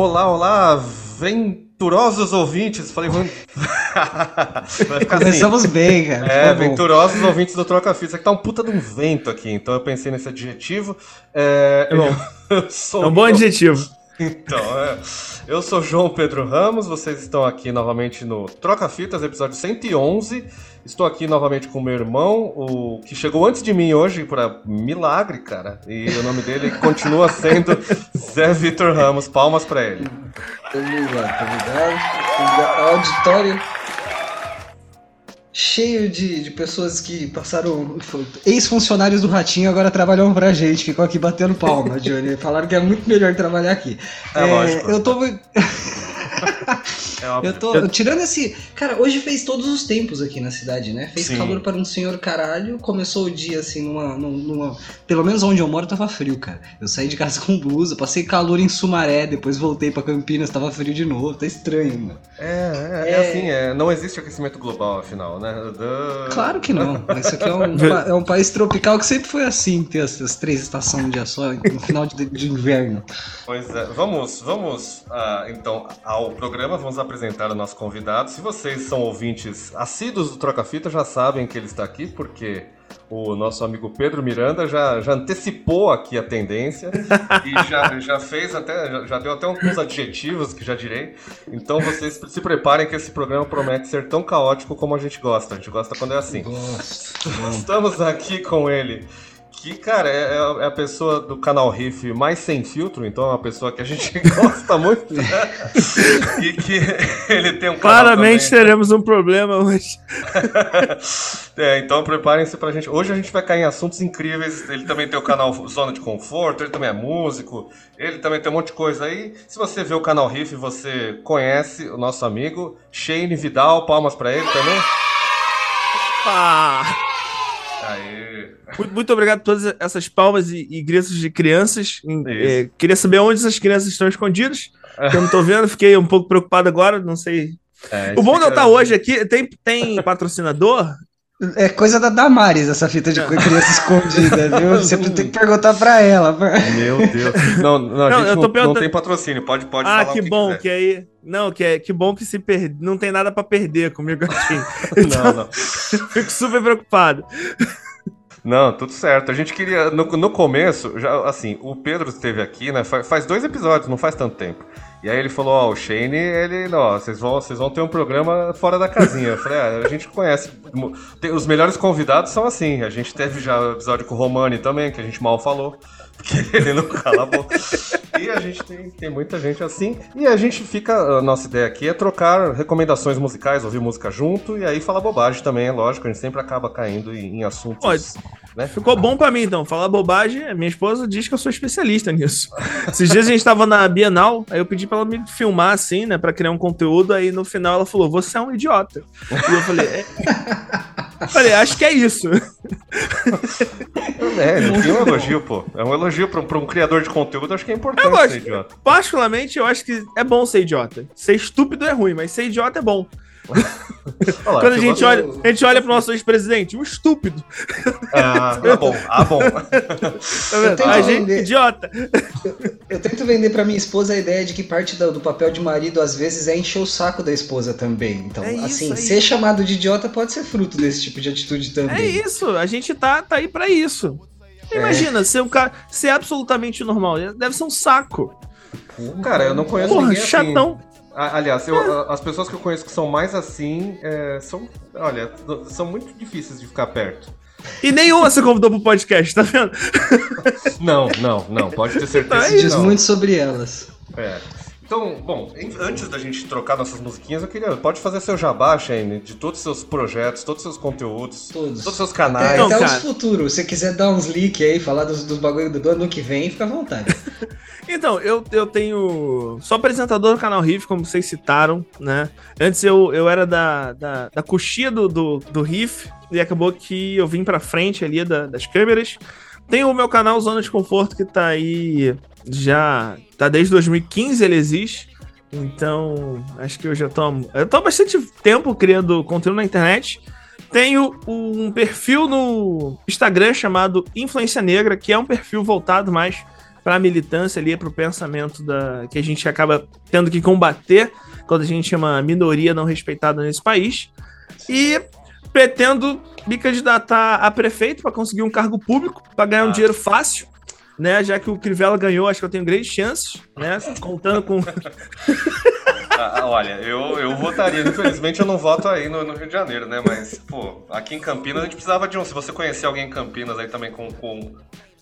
Olá, olá, venturosos ouvintes. Falei, vamos. Vai ficar Começamos assim. bem, cara. É, venturosos ouvintes do Troca Fita. Aqui tá um puta de um vento aqui, então eu pensei nesse adjetivo. É, é bom. é um bom adjetivo. Então, é. Eu sou João Pedro Ramos, vocês estão aqui novamente no Troca Fitas, episódio 111. Estou aqui novamente com meu irmão, o que chegou antes de mim hoje para milagre, cara. E o nome dele continua sendo Zé Vitor Ramos. Palmas para ele. Obrigado, obrigado. Auditório cheio de, de pessoas que passaram. Ex-funcionários do Ratinho agora trabalham pra gente, ficam aqui batendo palma, Johnny. Falaram que é muito melhor trabalhar aqui. É, é lógico. Eu tô. É eu tô tirando esse. Cara, hoje fez todos os tempos aqui na cidade, né? Fez Sim. calor para um senhor caralho. Começou o dia assim, numa, numa. Pelo menos onde eu moro tava frio, cara. Eu saí de casa com blusa, passei calor em Sumaré, depois voltei para Campinas, tava frio de novo. Tá estranho, mano. É, é, é, é assim, é, não existe aquecimento global, afinal, né? Claro que não. Isso aqui é um, é um país tropical que sempre foi assim, ter essas três estações de dia só no final de, de inverno. Pois é, vamos, vamos uh, então ao programa, vamos apresentar o nosso convidado. Se vocês são ouvintes assíduos do Troca Fita, já sabem que ele está aqui, porque o nosso amigo Pedro Miranda já, já antecipou aqui a tendência e já, já fez até, já, já deu até alguns adjetivos que já direi. Então vocês se preparem que esse programa promete ser tão caótico como a gente gosta. A gente gosta quando é assim. Estamos aqui com ele que, cara, é, é, a pessoa do canal Riff mais sem filtro, então é uma pessoa que a gente gosta muito. Né? e que ele tem um Claramente teremos um problema hoje. é, então preparem-se pra gente. Hoje a gente vai cair em assuntos incríveis. Ele também tem o canal Zona de Conforto, ele também é músico, ele também tem um monte de coisa aí. Se você vê o canal Riff, você conhece o nosso amigo Shane Vidal. Palmas pra ele também. Ah! Aê. Muito, muito obrigado por todas essas palmas e, e gritos de crianças. É, queria saber onde essas crianças estão escondidas. Que eu não tô vendo, fiquei um pouco preocupado agora, não sei. É, o bom de eu estar hoje aqui, tem, tem patrocinador? É coisa da Damares essa fita de criança escondida, viu? Você tem que perguntar pra ela. Meu Deus. Não, não, a gente não, não, tem patrocínio, pode, pode ah, falar que bom, que, que aí. Não, que, é, que bom que se per... não tem nada pra perder comigo aqui. Então, não, não. Fico super preocupado. Não, tudo certo. A gente queria. No, no começo, já assim, o Pedro esteve aqui, né? Faz, faz dois episódios, não faz tanto tempo. E aí ele falou, ó, oh, o Shane, ele, ó, vocês vão, vocês vão ter um programa fora da casinha. Eu falei, ah, a gente conhece. Os melhores convidados são assim. A gente teve já episódio com o Romani também, que a gente mal falou. Porque ele não cala a boca. e a gente tem, tem muita gente assim. E a gente fica. A nossa ideia aqui é trocar recomendações musicais, ouvir música junto e aí falar bobagem também, é lógico. A gente sempre acaba caindo em, em assuntos. Pode. Né? Ficou bom para mim, então. Falar bobagem, minha esposa diz que eu sou especialista nisso. Esses dias a gente tava na Bienal, aí eu pedi para ela me filmar assim, né, para criar um conteúdo, aí no final ela falou: "Você é um idiota". E eu falei: é... Falei, acho que é isso. É, é um elogio, pô. É um elogio pra, pra um criador de conteúdo, acho que é importante eu ser idiota. Particularmente, eu acho que é bom ser idiota. Ser estúpido é ruim, mas ser idiota é bom. Olá, Quando a gente, olha, a gente olha pro nosso ex-presidente, um estúpido. Ah, ah bom, ah, bom. Tá a gente vender, idiota. Eu, eu, tento vender pra minha esposa a ideia de que parte do, do, papel de marido, às vezes, é encher o saco da esposa também. Então, é assim, ser isso. chamado de idiota pode ser fruto desse tipo de atitude também. É isso, a gente tá, tá aí pra isso. É. Imagina, é. ser um cara, ser absolutamente normal, deve ser um saco. Cara, eu não conheço Porra, ninguém assim. chatão. Assim. Aliás, eu, as pessoas que eu conheço que são mais assim é, são, olha, são muito difíceis de ficar perto. E nenhuma você convidou pro podcast, tá vendo? Não, não, não, pode ter certeza. Então, é diz muito sobre elas. É. Então, bom, antes da gente trocar nossas musiquinhas, eu queria. Pode fazer seu jabá, Shane, de todos os seus projetos, todos os seus conteúdos, todos, todos os seus canais. Até, até os futuros. Se você quiser dar uns leaks aí, falar dos, dos bagulho do ano que vem, fica à vontade. então, eu, eu tenho. Sou apresentador do canal Riff, como vocês citaram, né? Antes eu, eu era da, da, da coxia do, do, do Riff, e acabou que eu vim pra frente ali da, das câmeras. Tenho o meu canal Zona de Conforto, que tá aí já tá desde 2015 ele existe. Então, acho que eu já tô. Eu tô há bastante tempo criando conteúdo na internet. Tenho um perfil no Instagram chamado Influência Negra, que é um perfil voltado mais para a militância ali, para o pensamento da, que a gente acaba tendo que combater quando a gente é uma minoria não respeitada nesse país. E pretendo me candidatar a prefeito para conseguir um cargo público, para ganhar um ah. dinheiro fácil, né? Já que o Crivella ganhou, acho que eu tenho grandes chances, né? Contando com. Ah, olha, eu, eu votaria. Infelizmente eu não voto aí no, no, Rio de Janeiro, né? Mas, pô, aqui em Campinas a gente precisava de um. Se você conhecer alguém em Campinas aí também com, com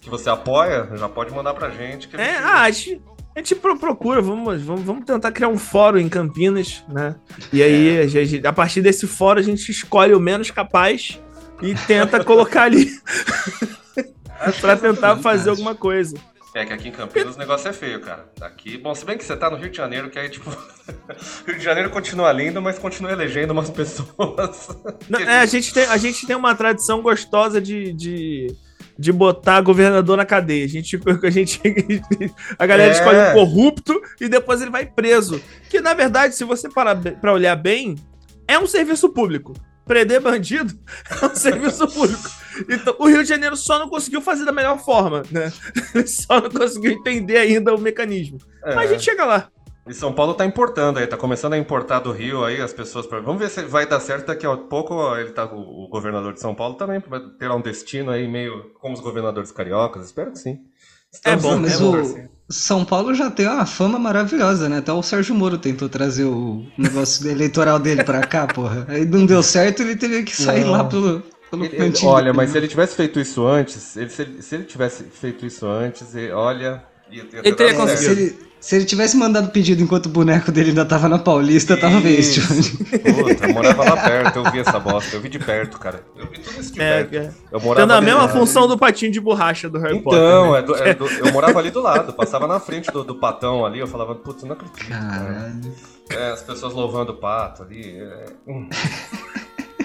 que você apoia, já pode mandar pra gente. é, gente... ah, a gente, a gente procura, vamos, vamos, vamos tentar criar um fórum em Campinas, né? E aí, é. a, gente, a partir desse fórum, a gente escolhe o menos capaz e tenta colocar ali pra tentar fazer alguma coisa. É que aqui em Campinas o negócio é feio, cara. Aqui, bom, se bem que você tá no Rio de Janeiro, que aí, tipo, Rio de Janeiro continua lindo, mas continua elegendo umas pessoas. Não, é, a gente, tem, a gente tem uma tradição gostosa de, de, de botar governador na cadeia. A gente, a gente, a galera é. escolhe um corrupto e depois ele vai preso. Que, na verdade, se você parar pra olhar bem, é um serviço público prender bandido é um serviço público. Então, o Rio de Janeiro só não conseguiu fazer da melhor forma, né? só não conseguiu entender ainda o mecanismo. É. Mas a gente chega lá. E São Paulo tá importando aí, tá começando a importar do Rio aí as pessoas para. Vamos ver se vai dar certo daqui a pouco. Ele tá o, governador de São Paulo também vai ter um destino aí meio como os governadores cariocas. Espero que sim. Estamos é bom, mas o São Paulo já tem uma fama maravilhosa, né? Até o Sérgio Moro tentou trazer o negócio eleitoral dele pra cá, porra. Aí não deu certo, ele teve que sair não. lá pelo, ele, cantinho. Olha, mas se ele tivesse feito isso antes, ele, se, ele, se, ele, tivesse feito isso antes, ele, olha. Ia, ia ele teria conseguido. Se ele tivesse mandado pedido enquanto o boneco dele ainda tava na Paulista, Isso. tava best. Puta, eu morava lá perto, eu vi essa bosta, eu vi de perto, cara. Eu vi tudo isso de é, perto. É. Eu morava Tendo a mesma função do patinho de borracha do Harry então, Potter. Então, né? é, do, é do, eu morava ali do lado, passava na frente do, do patão ali, eu falava, putz, não acredito. Caralho. É, as pessoas louvando o pato ali. É... Hum.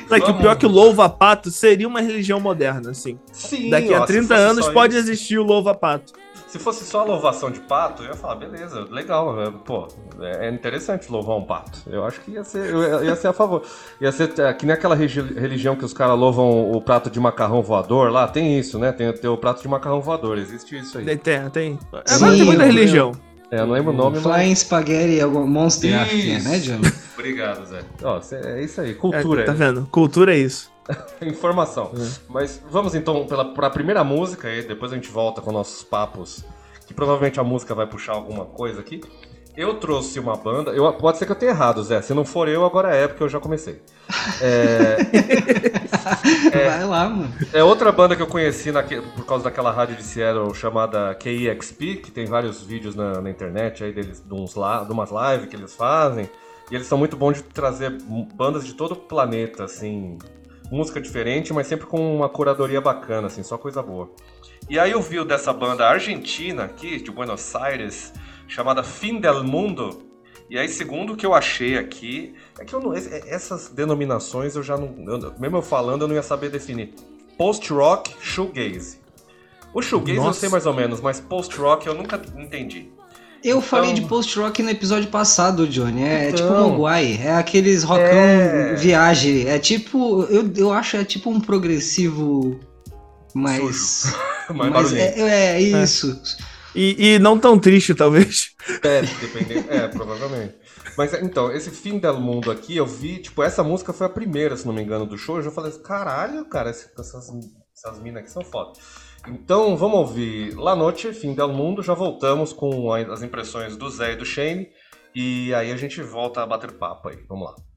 É que o pior que o louva-pato seria uma religião moderna, assim. Sim, Daqui a ó, 30 anos pode isso. existir o louva-pato. Se fosse só a louvação de pato, eu ia falar, beleza, legal, é, pô, é interessante louvar um pato. Eu acho que ia ser, eu ia ser a favor. Ia ser é, que nem aquela religião que os caras louvam o prato de macarrão voador lá, tem isso, né? Tem, tem o prato de macarrão voador, existe isso aí. Tem, tem. Agora tem muita religião. É, eu não lembro o nome, Flying mas... Spaghetti Monster After, né, John? Obrigado, Zé. Ó, é isso aí, cultura. É, tá vendo? Cultura é isso. Informação. Uhum. Mas vamos então para a primeira música e depois a gente volta com nossos papos, que provavelmente a música vai puxar alguma coisa aqui. Eu trouxe uma banda, eu, pode ser que eu tenha errado, Zé. Se não for eu, agora é, porque eu já comecei. É, é, vai lá, mano. É outra banda que eu conheci por causa daquela rádio de Seattle chamada KEXP, que tem vários vídeos na, na internet aí deles, de, uns, de umas lives que eles fazem. E eles são muito bons de trazer bandas de todo o planeta, assim, música diferente, mas sempre com uma curadoria bacana, assim, só coisa boa. E aí eu vi dessa banda argentina aqui, de Buenos Aires, chamada Fim del Mundo. E aí, segundo o que eu achei aqui, é que eu não, essas denominações eu já não. Eu, mesmo eu falando, eu não ia saber definir. Post-rock, shoegaze. O shoegaze Nossa. eu sei mais ou menos, mas post-rock eu nunca entendi. Eu então... falei de post-rock no episódio passado, Johnny. É, então... tipo Mogwai. É aqueles rockão é... viagem. É tipo. Eu, eu acho é tipo um progressivo mais. mais, mais é, é, é, isso. E, e, não tão triste, talvez. É, dependendo. É, provavelmente. Mas então, esse fim do mundo aqui, eu vi, tipo, essa música foi a primeira, se não me engano, do show. Eu já falei assim, caralho, cara, essas, essas minas aqui são foda. Então vamos ouvir La Noite, Fim del Mundo. Já voltamos com as impressões do Zé e do Shane. E aí a gente volta a bater papo aí. Vamos lá.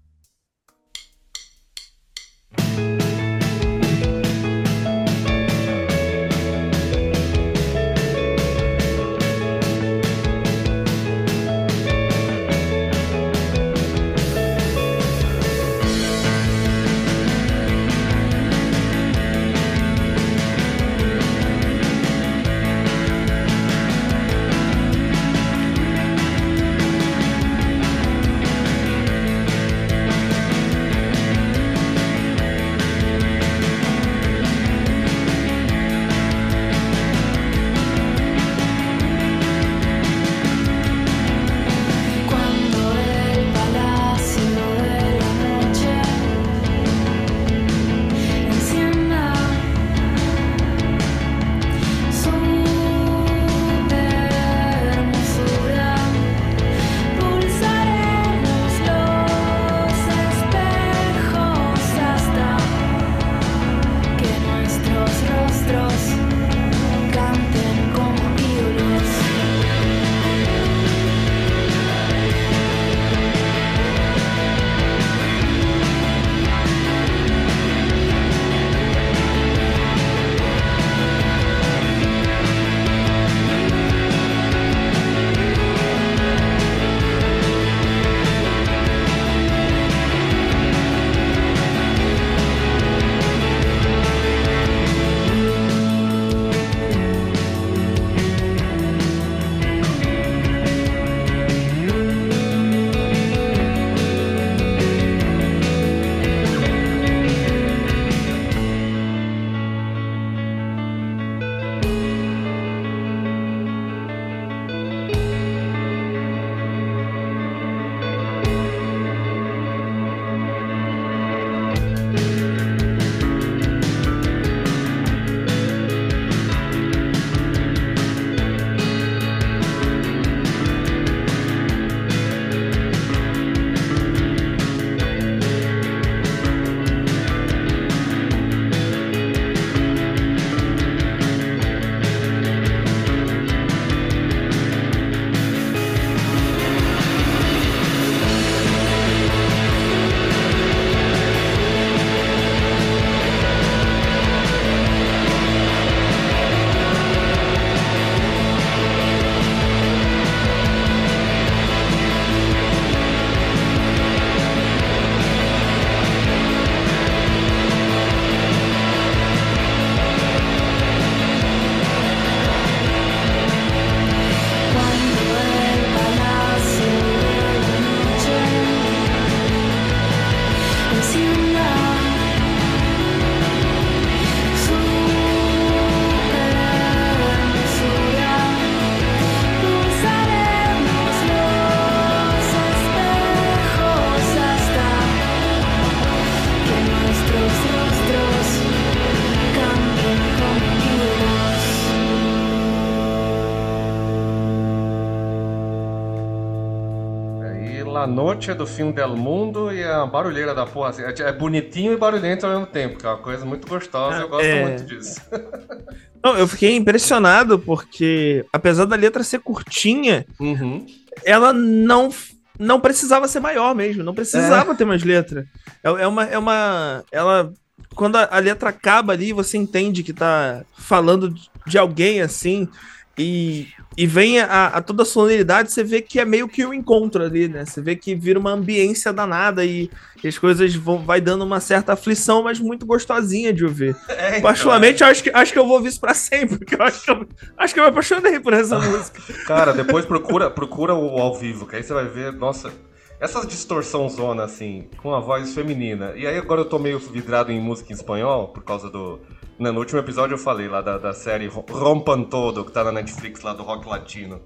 Noche do Fim del Mundo e a barulheira da porra. Assim, é bonitinho e barulhento ao mesmo tempo, que é uma coisa muito gostosa, eu gosto é... muito disso. Não, eu fiquei impressionado porque, apesar da letra ser curtinha, uhum. ela não não precisava ser maior mesmo, não precisava é. ter mais letra. É, é, uma, é uma. Ela. Quando a, a, letra acaba ali, você entende que tá falando de alguém assim. E, e vem a, a, toda a sonoridade, você vê que é meio que um encontro ali, né? Você vê que vira uma ambiência danada e, e as coisas vão vai dando uma certa aflição, mas muito gostosinha de ouvir. É, então, Particularmente, é. acho, que, acho que eu vou ouvir isso pra sempre, porque eu acho que eu, acho que eu me apaixonei por essa música. Cara, depois procura, procura o ao vivo, que aí você vai ver, nossa, essa distorção zona, assim, com a voz feminina. E aí agora eu tô meio vidrado em música em espanhol, por causa do no último episódio eu falei lá da, da série Rompan Todo, que tá na Netflix lá do rock latino.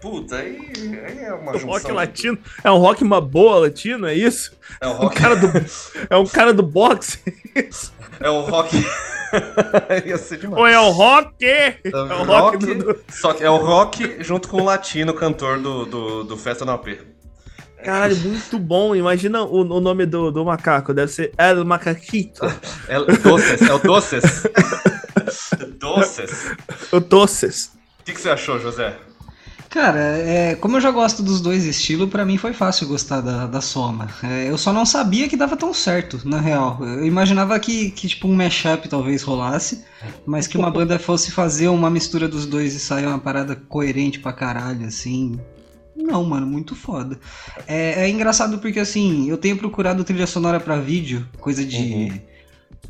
Puta, aí, aí é uma junção. Rock latino? É um rock uma boa latino, é isso? É um rock... Um cara do, é um cara do boxe? É o rock... Ia ser demais. Ou é o rock? É o rock, rock do... Só que é o rock junto com o latino cantor do, do, do Festa no AP. Caralho, muito bom. Imagina o, o nome do, do macaco. Deve ser El Macaquito. El Doces. É o Doces. Doces. O Doces. O que, que você achou, José? Cara, é, como eu já gosto dos dois estilos, para mim foi fácil gostar da, da Soma. É, eu só não sabia que dava tão certo, na real. Eu imaginava que, que tipo um mashup talvez rolasse, mas que uma banda fosse fazer uma mistura dos dois e sair uma parada coerente pra caralho, assim. Não, mano, muito foda. É, é, engraçado porque, assim, eu tenho procurado trilha sonora para vídeo, coisa de. Uhum.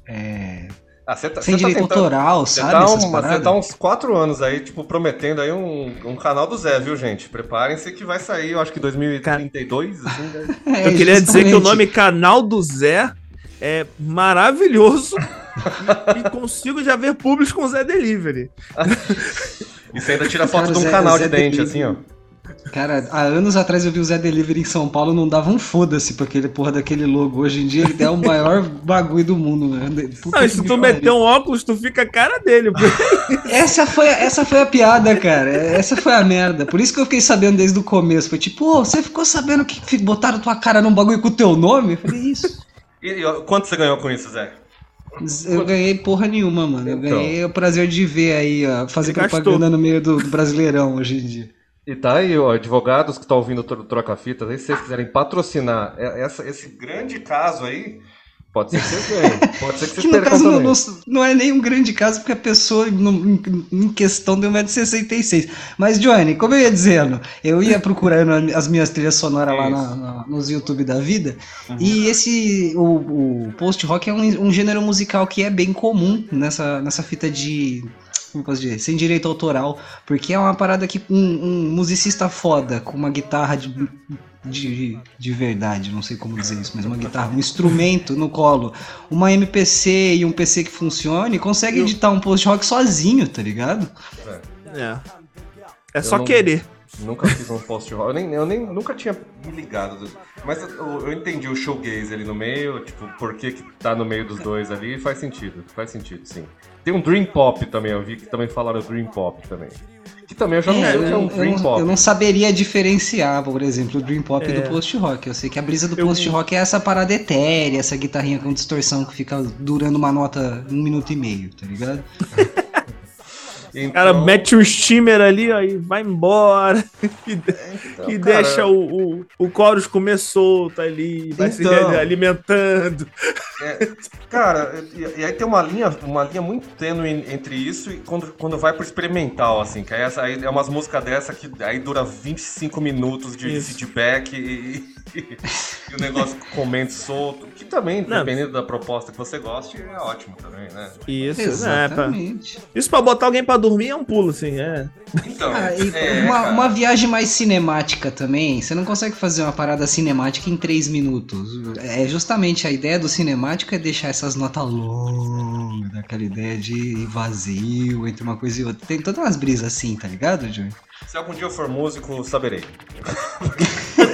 É, ah, tá, sem tá direito tá tentando, autoral, sabe? Tá um, você tá uns quatro anos aí, tipo, prometendo aí um, um canal do Zé, viu, gente? Preparem-se que vai sair, eu acho que 2032, assim, né? é, Eu queria dizer que o nome Canal do Zé é maravilhoso e consigo já ver públicos com Zé Delivery. e você ainda tira foto Cara, de um Zé, canal Zé de dente, Delivery. assim, ó. Cara, há anos atrás eu vi o Zé Delivery em São Paulo, não dava um foda-se pra aquele porra daquele logo. Hoje em dia ele é o maior bagulho do mundo, né? Puta não, se tu meter um óculos, tu fica a cara dele. essa, foi, essa foi a piada, cara. Essa foi a merda. Por isso que eu fiquei sabendo desde o começo. Foi tipo, oh, você ficou sabendo que botaram tua cara num bagulho com o teu nome? Eu falei, isso. E, quanto você ganhou com isso, Zé? Eu ganhei porra nenhuma, mano. Eu então. ganhei o prazer de ver aí, ó, fazer propaganda no meio do, do Brasileirão hoje em dia. E tá aí, ó, advogados que estão ouvindo o Troca-Fitas, aí se vocês quiserem patrocinar essa, esse grande caso aí, pode ser que vocês ganhem. Pode ser que vocês que no caso não, não, é nem um grande caso, porque a pessoa no, em questão deu 1,66m. Mas, Johnny, como eu ia dizendo, eu ia procurando as minhas trilhas sonoras lá na, na, nos YouTube da vida, uhum. e esse, o, o post-rock é um, um gênero musical que é bem comum nessa, nessa fita de como posso dizer, sem direito autoral, porque é uma parada que um, um musicista foda com uma guitarra de, de, de verdade, não sei como dizer isso, mas uma guitarra, um instrumento no colo, uma MPC e um PC que funcione, consegue editar um post-rock sozinho, tá ligado? É. É, é só não... querer. Nunca fiz um post-rock. Eu, nem, eu nem, nunca tinha me ligado. Mas eu, eu, entendi o showgaze ali no meio, tipo, por que, que tá no meio dos dois ali, faz sentido. Faz sentido, sim. Tem um Dream Pop também, eu vi que também falaram Dream Pop também. Que também eu já não é, o que é um Dream eu, Pop. Eu não saberia diferenciar, por exemplo, o Dream Pop é. do post-rock. Eu sei que a brisa do post-rock é essa parada etérea, essa guitarrinha com distorção que fica durando uma nota um minuto e meio, tá ligado? Então... O cara mete o steamer ali, ó, e vai embora. E, então, e deixa o, o, o chorus comer solto ali, vai então... se alimentando. É, cara, e, e, aí tem uma linha, uma linha muito tênue entre isso e quando, quando vai pro experimental, assim, que aí, essa, aí é umas músicas dessa que aí dura 25 minutos de isso. feedback e, e, o negócio comendo solto, também, Não. dependendo da proposta que você goste, é ótimo também, né? Isso, Exatamente. É, pra, isso pra botar alguém pra dormir é um pulo, assim, é. Então, ah, é, uma, uma, viagem mais cinemática também, você não consegue fazer uma parada cinemática em três minutos. É justamente a ideia do cinemático é deixar essas notas longas, daquela ideia de vazio entre uma coisa e outra. Tem todas umas brisas assim, tá ligado, Johnny? Se algum dia eu for músico, saberei.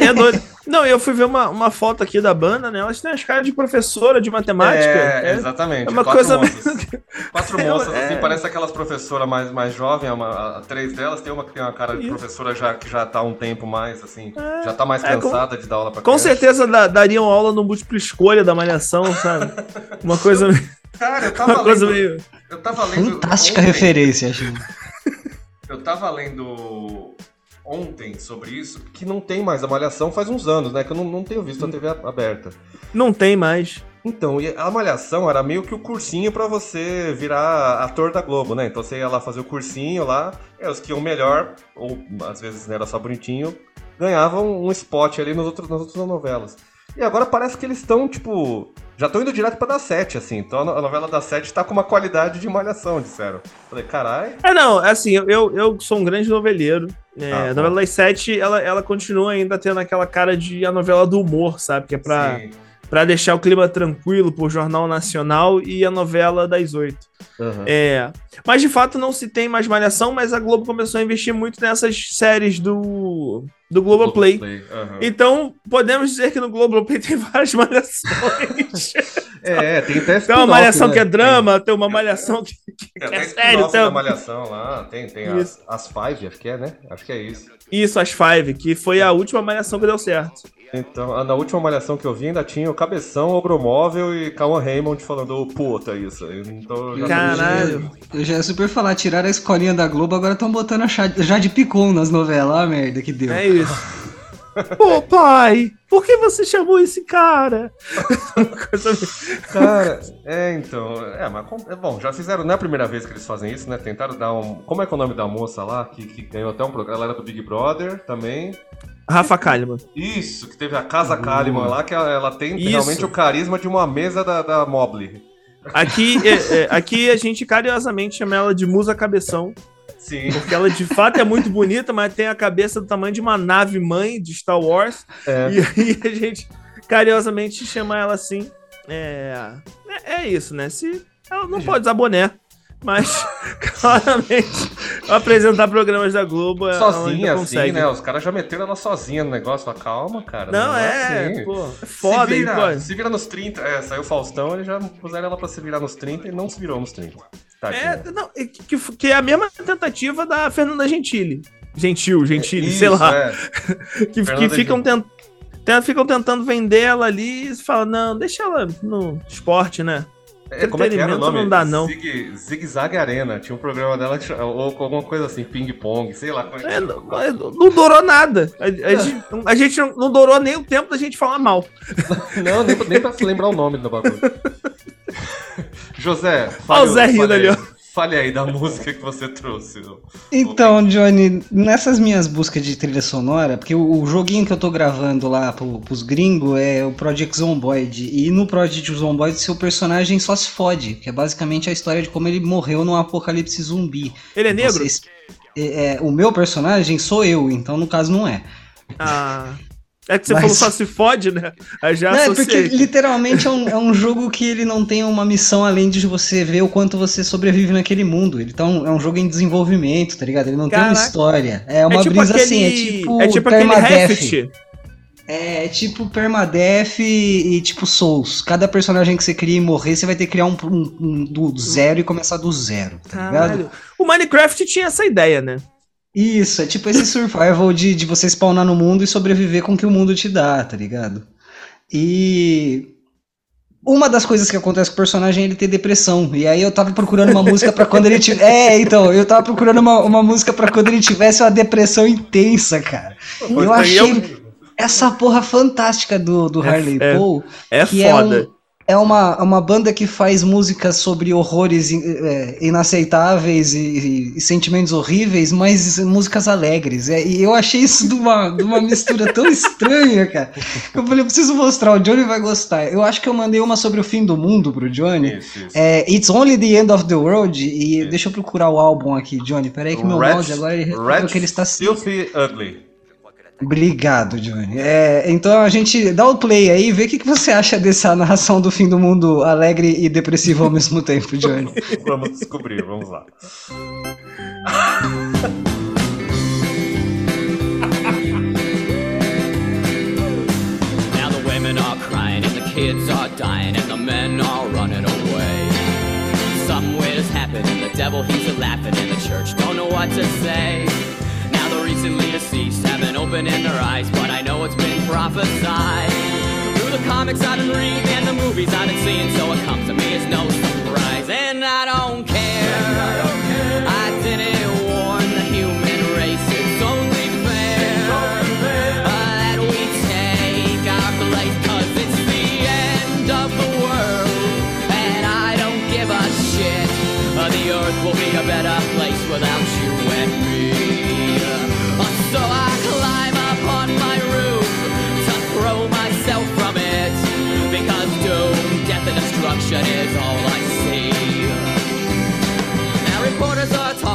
é doido. Não, eu fui ver uma, uma foto aqui da banda, né? Elas têm as caras de professora de matemática. É, exatamente. É uma quatro coisa. moças. Quatro moças, É. assim, parece aquelas professoras mais, mais jovens, uma, a- três delas, tem uma que tem uma cara de Isso. professora já, que já tá um tempo mais, assim, É, já tá mais é, com- cansada de dar aula pra Com criança. certeza da- dariam aula no múltiplo escolha da malhação, sabe? Uma coisa, Cara, eu tava uma coisa lendo, meio. eu tava lendo Fantástica ontem- referência, acho. Eu tava lendo ontem sobre isso, que não tem mais a Malhação faz uns anos, né? Que eu não, não tenho visto a TV aberta. Não tem mais. Então, e a Malhação era meio que o cursinho pra você virar ator da Globo, né? Então você ia lá fazer o cursinho lá, e os que iam melhor, ou às vezes não era só bonitinho, ganhavam um spot ali nos outros, nas outras novelas. E agora parece que eles estão, tipo, já estão indo direto pra dar sete, assim. Então a no- a novela da sete tá com uma qualidade de malhação, disseram. Falei, carai. É, não, assim, eu, eu, sou um grande noveleiro. É, Ah, a tá. novela das sete, ela, ela continua ainda tendo aquela cara de a novela do humor, sabe? Que é pra, Sim. pra deixar o clima tranquilo pro Jornal Nacional e a novela das oito. Aham. É. Mas de fato não se tem mais malhação, mas a Globo começou a investir muito nessas séries do, do Globoplay. aham. Então, podemos dizer que no Globoplay tem várias malhações. É, tem até tem uma malhação né? que é drama, tem uma malhação que, que Tem é até sério. Tem... da Malhação lá, tem, tem as, as Five, acho que é, né? Acho que é isso. Isso, as Five, que foi a última malhação que deu certo. Então, na última Malhação que eu vi ainda tinha o Cabeção, Ogromóvel e Cauã Raymond falando, ô puta, isso. Então, já Caralho. Eu já ia super falar, tiraram a escolinha da Globo, agora estão botando a Jade Picon nas novelas. Ah, merda, que deu. É isso. Pô, pai, por que você chamou esse cara? Uma coisa meio- Cara, é, então. É, mas é bom, já fizeram, não é a primeira vez que eles fazem isso, né? Tentaram dar um. Como é que é o nome da moça lá, que, que ganhou até um programa? Ela era do Big Brother também. Rafa Kalimann. Isso, que teve a Casa Kalimann lá, que ela, ela tem Isso. realmente o carisma de uma mesa da, da Mobley. Aqui, é, é, aqui a gente carinhosamente chama ela de Musa Cabeção, Sim. porque ela de fato é muito bonita, mas tem a cabeça do tamanho de uma nave mãe de Star Wars. É. E aí a gente carinhosamente chama ela assim. É, é, é isso, né? Se, ela não pode usar boné, mas claramente apresentar programas da Globo ela Sozinha, assim, né? Os caras já meteram ela sozinha no negócio. Fala, calma, cara. Não, é, assim. pô, é foda, se hein, vira, pô. se vira nos 30. É, saiu o Faustão, eles já puseram ela pra se virar nos 30 e não se virou nos 30. Tadinha. É, não, é que, que é a mesma tentativa da Fernanda Gentili. Gentil, Gentili, Isso, sei lá. é. Que, que ficam, tent, tent- ficam tentando vender ela ali e fala, não, deixa ela no esporte, né? É, como é que era o nome? não dá, não. Zig, Zig Zag Arena. Tinha um programa dela ou com alguma coisa assim, ping-pong, sei lá. É É, não, não durou nada. A, a gente, a gente não, não durou nem o tempo da gente falar mal. Não, nem, nem pra se lembrar o nome do bagulho. José, fale, o Zé rindo ali, ó. Fale aí da música que você trouxe. Então, Johnny, nessas minhas buscas de trilha sonora, porque o, o joguinho que eu tô gravando lá pro, pros gringos é o Project Zomboid. E no Project Zomboid, seu personagem só se fode, que é basicamente a história de como ele morreu num apocalipse zumbi. Ele é negro? Vocês- é, é, o meu personagem sou eu, então no caso não é. Ah, é que você Mas- falou só se fode, né? Aí já Não, é porque literalmente é um, é um jogo que ele não tem uma missão além de você ver o quanto você sobrevive naquele mundo. Então é um jogo em desenvolvimento, tá ligado? Ele não tem Caraca. uma história. É uma é tipo brisa aquele, assim, é tipo, é tipo aquele permadeath. Raft. É tipo permadeath e, e tipo Souls. Cada personagem que você cria e morrer, você vai ter que criar um, um- um do zero e começar do zero, tá ligado? Caralho. O Minecraft tinha essa ideia, né? Isso, é tipo esse survival de, de você spawnar no mundo e sobreviver com o que o mundo te dá, tá ligado? E uma das coisas que acontece com o personagem é ele ter depressão. E aí eu tava procurando uma música pra quando ele tivesse. É, então, eu tava procurando uma, uma música pra quando ele tivesse uma depressão intensa, cara. Eu achei essa porra fantástica do, do É- Harley é- Poe. É que foda. É uma, uma banda que faz músicas sobre horrores é, inaceitáveis e, e- sentimentos horríveis, mas músicas alegres. É, e eu achei isso de uma, de uma mistura tão estranha, cara. Eu falei, eu preciso mostrar, o Johnny vai gostar. Eu acho que eu mandei uma sobre o fim do mundo pro Johnny. Isso, isso. É, It's Only the End of the World. E Isso. deixa eu procurar o álbum aqui, Johnny. Peraí que meu Red- mouse agora ele Red que ele está Filthy Ugly. Obrigado, Johnny. É, então a gente dá o play aí e vê o que, que você acha dessa narração do fim do mundo alegre e depressivo ao mesmo tempo, Johnny. vamos descobrir, vamos lá. Now the women are crying and the kids are dying and the men are running away. Something weird's happening, the devil he's a laughing and the church don't know what to say. Recently deceased haven't opened in their eyes, but I know it's been prophesied. Through the comics I've been reading and the movies I've been seeing, so it comes to me as no surprise. And I don't care.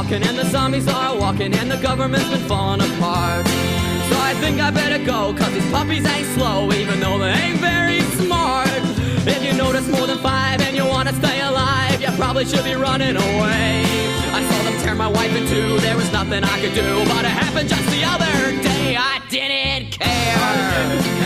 Talking and the zombies are walking and the government's been falling apart. So I think I better go, cause these puppies ain't slow, even though they ain't very smart. If you notice more than five and you wanna stay alive, you probably should be running away. I saw them tear my wife in two, there was nothing I could do, but it happened just the other day. I didn't care,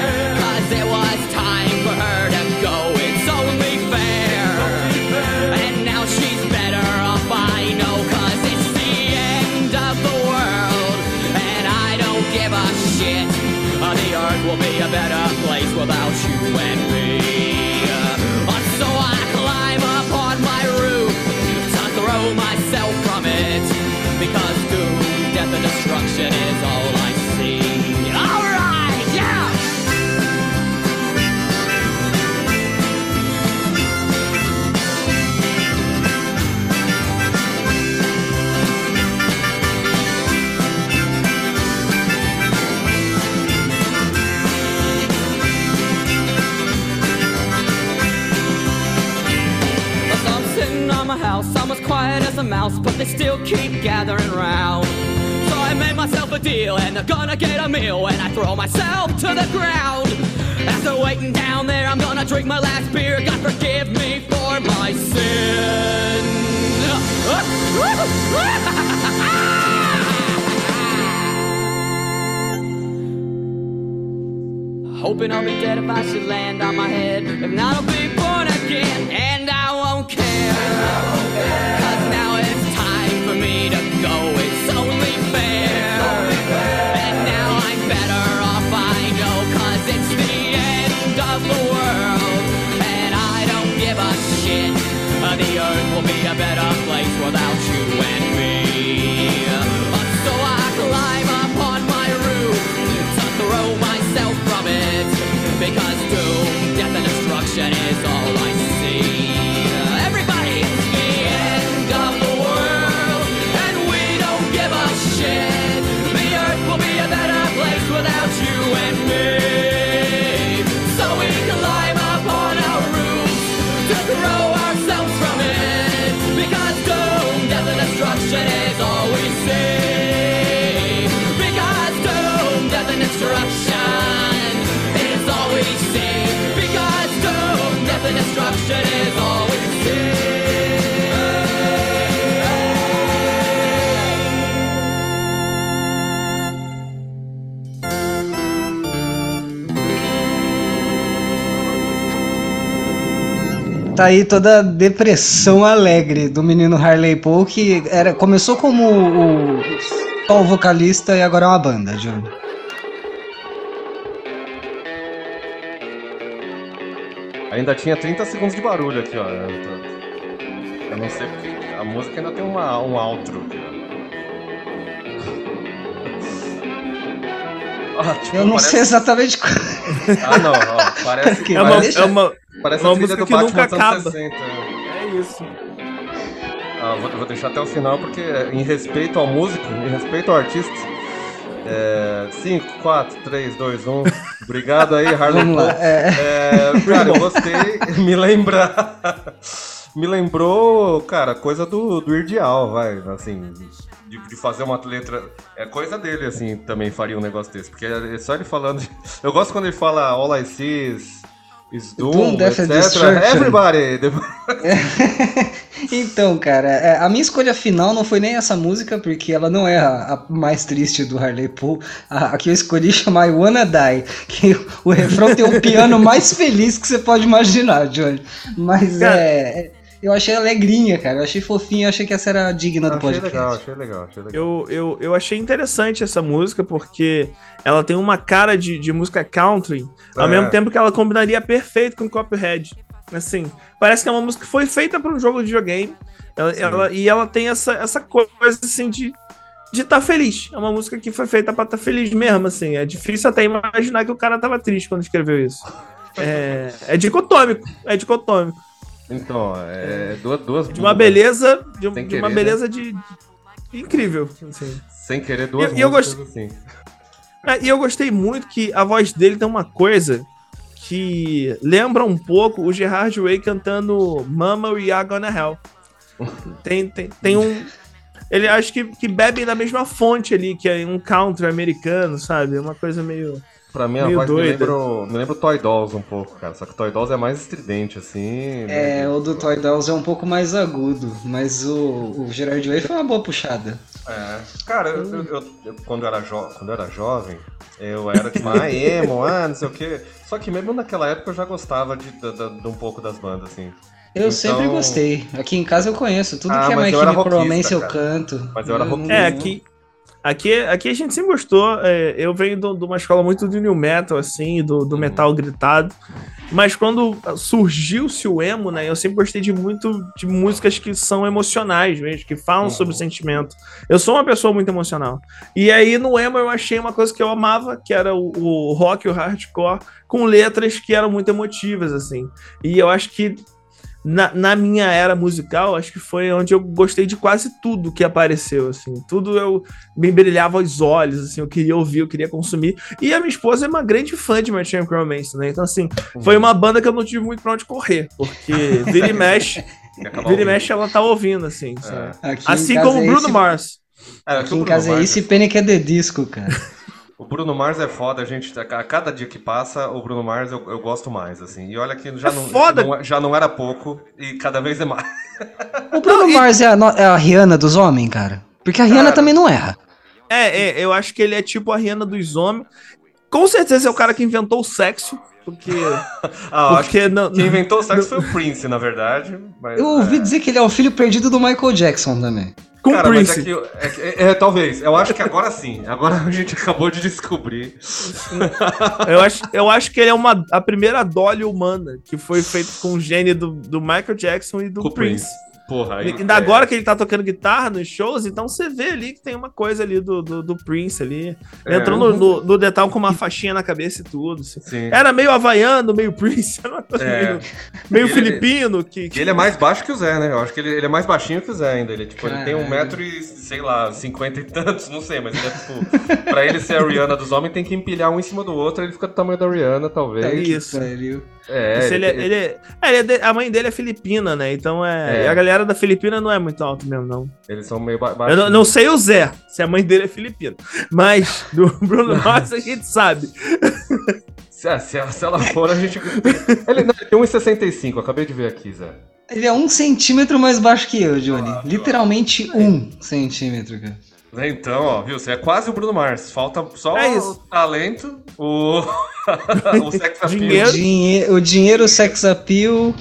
better still keep gathering round. So I made myself a deal, and they're gonna get a meal when I throw myself to the ground. After waiting down there, I'm gonna drink my last beer. God forgive me for my sin. Hoping I'll be dead if I should land on my head. If not, I'll be born again, and I won't care. Cause now Because doom, death, and destruction is all Tá aí toda a depressão alegre do menino Harley Poe, que era, começou como o, o vocalista e agora é uma banda, John. Ainda tinha 30 segundos de barulho aqui, ó. Eu, tô- eu não sei porque. A música ainda tem uma, um outro aqui, ó. Ah, tipo, Eu não parece- sei exatamente qual. Ah, não, ó. Parece, Que É uma, parece, é uma, parece uma a trilha música do que Batman nunca dos anos acaba. 60. é isso. Ah, vou, vou deixar até o final porque, em respeito ao músico, em respeito ao artista. 5, 4, 3, 2, 1. Obrigado aí, Harley Vamos lá. É, É, cara, eu gostei. Me lembra. Me lembrou, cara, coisa do, do Irdial, vai. Assim, de, de fazer uma letra. É coisa dele, assim, também faria um negócio desse. Porque é só ele falando. Eu gosto quando ele fala All I See is, Doom, Doom, Death and etc. Destruction. Everybody! Então, cara, é, a minha escolha final não foi nem essa música, porque ela não é a, a mais triste do Harley Poe. A, a que eu escolhi chama I Wanna Die, que o refrão tem o piano mais feliz que você pode imaginar, Johnny. Mas Cara. é. Eu achei alegrinha, cara. Eu achei fofinha, eu achei que essa era digna do achei podcast. legal, achei legal, achei legal. Eu, eu, eu achei interessante essa música porque ela tem uma cara de, de música country, ao É. mesmo tempo que ela combinaria perfeito com Copperhead. Assim, parece que é uma música que foi feita para um jogo de videogame. Ela, ela- e ela tem essa, essa coisa assim de de estar feliz. É uma música que foi feita para estar feliz mesmo, assim. É difícil até imaginar que o cara tava triste quando escreveu isso. É, é dicotômico, é dicotômico. Então, é duas, duas De uma beleza, de, Sem de uma querer, beleza de, de- incrível, assim. Sem querer, duas E- e eu músicas assim. É, e eu gostei muito que a voz dele tem uma coisa que lembra um pouco o Gerard Way cantando Mama We Are Gonna Hell. Tem, tem, tem um. Ele acho que, que bebe da mesma fonte ali, que é um country americano, sabe? Uma coisa meio. Pra mim, a Meio voz me doida. lembra, me lembra o Toy Dolls um pouco, cara. Só que o Toy Dolls é mais estridente, assim. É, né? o do Toy Dolls é um pouco mais agudo, mas o, o Gerard Way foi uma boa puxada. É. Cara, eu, eu- eu- eu- quando, eu era jo- quando eu era jovem, eu era tipo, ah, emo, ah, não sei o quê. Só que mesmo naquela época eu já gostava de, de- de- de um pouco das bandas, assim. Eu Então- sempre gostei. Aqui em casa eu conheço. Tudo Ah, que é My Chemical rockista, Romance eu canto. Mas eu era rockista. É, aqui. Aqui, aqui a gente sempre gostou. é, eu venho do- de uma escola muito do new metal, assim, do, do Uhum. metal gritado. Mas quando surgiu-se o emo, né? Eu sempre gostei de muito de músicas que são emocionais mesmo, que falam Uhum. sobre sentimento. Eu sou uma pessoa muito emocional. E aí no emo eu achei uma coisa que eu amava, que era o, o rock, o hardcore, com letras que eram muito emotivas, assim. E eu acho que na, na minha era musical, acho que foi onde eu gostei de quase tudo que apareceu, assim. Tudo eu me brilhava os olhos, assim, eu queria ouvir, eu queria consumir. E a minha esposa é uma grande fã de My Chemical Romance, né? Então, assim, foi uma banda que eu não tive muito pra onde correr, porque vira e mexe, E vira e ouvindo. mexe, ela tá ouvindo, assim, em Assim como o é Bruno esse- Mars. É, Aqui em casa é Mars- esse Panic é de disco, cara. O Bruno Mars é foda, a gente. A cada dia que passa, o Bruno Mars eu, eu gosto mais, assim. E olha que já, É não, foda. não- já não era pouco, e cada vez é mais. O Bruno Não, e- Mars é a, é a Rihanna dos homens, cara. Porque a Rihanna Cara. também não erra. É, é, eu acho que ele é tipo a Rihanna dos homens. Com certeza é o cara que inventou o sexo, porque... Ah, porque não, que quem inventou o sexo foi o Prince, na verdade. Mas, Eu ouvi é. dizer que ele é o filho perdido do Michael Jackson também. com Cara, mas Prince. é que. É, que- é, talvez. Eu acho que agora sim. Agora a gente acabou de descobrir. Eu acho, eu acho que ele é uma, a primeira Dolly humana que foi feita com o gene do, do Michael Jackson e do Com Prince. Prince. Porra, aí. E ainda agora que ele tá tocando guitarra nos shows, então você vê ali que tem uma coisa ali do, do, do Prince ali. É. Entrou no, no, no detalhe com uma faixinha na cabeça e tudo. assim. Sim. Era meio havaiano, meio Prince, era uma coisa É. meio, meio Ele- filipino. Que, que- ele é mais baixo que o Zé, né? Eu acho que ele, ele é mais baixinho que o Zé ainda. Ele, tipo, ele tem um metro e, sei lá, cinquenta e tantos, não sei, mas ele é tipo. pra ele ser a Rihanna dos homens, tem que empilhar um em cima do outro, ele fica do tamanho da Rihanna, talvez. É isso. É, ele, é- ele é- é, ele é de- a mãe dele é filipina, né? Então é, É. e A galera da Filipina não é muito alto mesmo, não. eles são meio ba Eu baixos. não, não sei o Zé, se a mãe dele é filipina. Mas do Bruno Mars a gente sabe. Se, se, se ela for, a gente. Ele, não, ele tem 1,65, eu acabei de ver aqui, Zé. Ele é um centímetro mais baixo que eu, Johnny. Ah, Literalmente um centímetro, cara. Então, ó, viu? Você é quase o Bruno Mars. Falta só É o talento, o. o sex appeal. Dinheiro. O, dinhe o dinheiro, o sex appeal,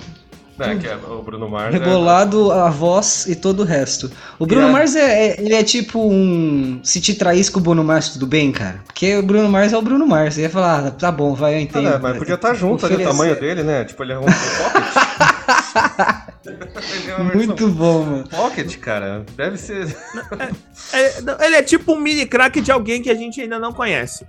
Né, que é o Bruno Mars. é- rebolado, a voz e todo o resto. O Bruno Yeah. Mars é, é- ele é tipo um. Se te traísse com o Bruno Mars, tudo bem, cara? Porque o Bruno Mars é o Bruno Mars. Você ia falar, ah, tá bom, vai, eu Ah, entendo. né, mas podia estar junto ali o tamanho dele, né? Tipo, ele é um, pocket. Ele é Muito bom, mano. Pocket, cara. Deve ser. É, não, ele é tipo um mini crack de alguém que a gente ainda não conhece.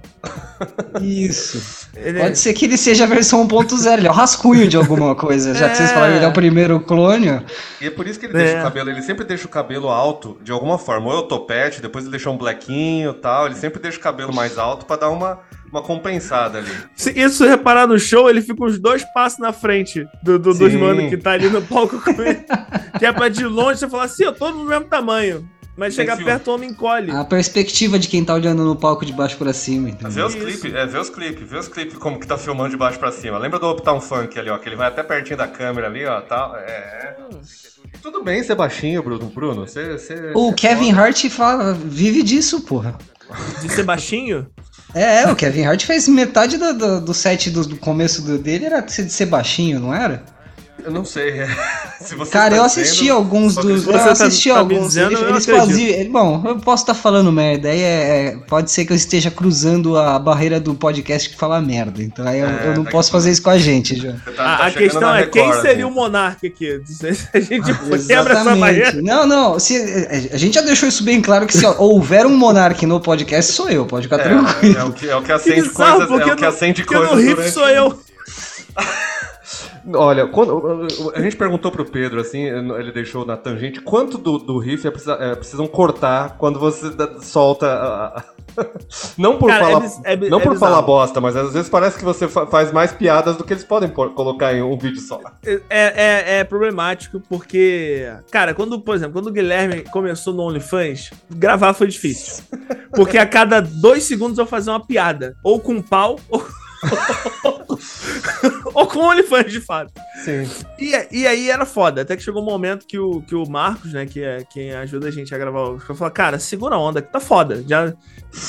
Isso. Ele é- Pode ser que ele seja a versão 1.0, ele é o rascunho de alguma coisa. Já que vocês É. falaram que ele é o primeiro clone. E é por isso que ele É. deixa o cabelo. Ele sempre deixa o cabelo alto, de alguma forma. Ou é o topete, depois ele deixa um blequinho e tal. Ele sempre deixa o cabelo mais alto pra dar uma, uma compensada ali. Se isso reparar no show, ele fica uns dois passos na frente do, do, dos mano que tá ali no palco com ele. que é pra de longe você falar assim, eu tô no mesmo tamanho. Mas chegar filme. perto, o homem encolhe. A perspectiva de quem tá olhando no palco de baixo pra cima, Vê entendeu? os Isso. clipes, é, vê os clipes, vê os clipes como que tá filmando de baixo pra cima. Lembra do Uptown Funk ali, ó, que ele vai até pertinho da câmera ali, ó, tal. É. Tudo bem ser baixinho, Bruno. Bruno, você. você O Kevin Hart fala, vive disso, porra. De ser baixinho. É, é, o Kevin Hart fez metade do, do, do set do, do começo do- dele era de ser baixinho, não era? Eu não sei. Se você Cara, tá eu assisti dizendo- alguns dos. que Eu tá- assisti tá alguns. dizendo, eles eu eles faziam. ele- Bom, eu posso estar falando merda. Aí é, é- pode ser que eu esteja cruzando a barreira do podcast que fala merda. Então aí eu, É, eu não tá posso fazer isso com a gente, João. Tá- A, tá a questão é quem seria o monarca aqui? A gente quebra essa barreira. Não, não. Se, a gente já deixou isso bem claro que se houver um monarca no podcast, sou eu, pode ficar tranquilo. É, é o que, é o que Que acende bizarro, coisas, é o que no- acende porque coisas no riff durante- sou eu. Olha, quando, a gente perguntou pro Pedro, assim, ele deixou na tangente, quanto do, do riff é precisa- é, precisam cortar quando você solta. a- Não por, Cara, é falar, é não é por falar bosta, mas às vezes parece que você fa- faz mais piadas do que eles podem colocar em um vídeo só. É, é, é problemático porque, cara, quando, por exemplo, quando o Guilherme começou no OnlyFans, gravar foi difícil. Porque a cada dois segundos eu fazia uma piada. Ou com pau, ou, ou com OnlyFans, de fato. Sim. E, e aí era foda. Até que chegou um momento que o, que o Marcos, né, que é quem ajuda a gente a gravar o. Falou, cara, segura a onda, que tá foda. Já,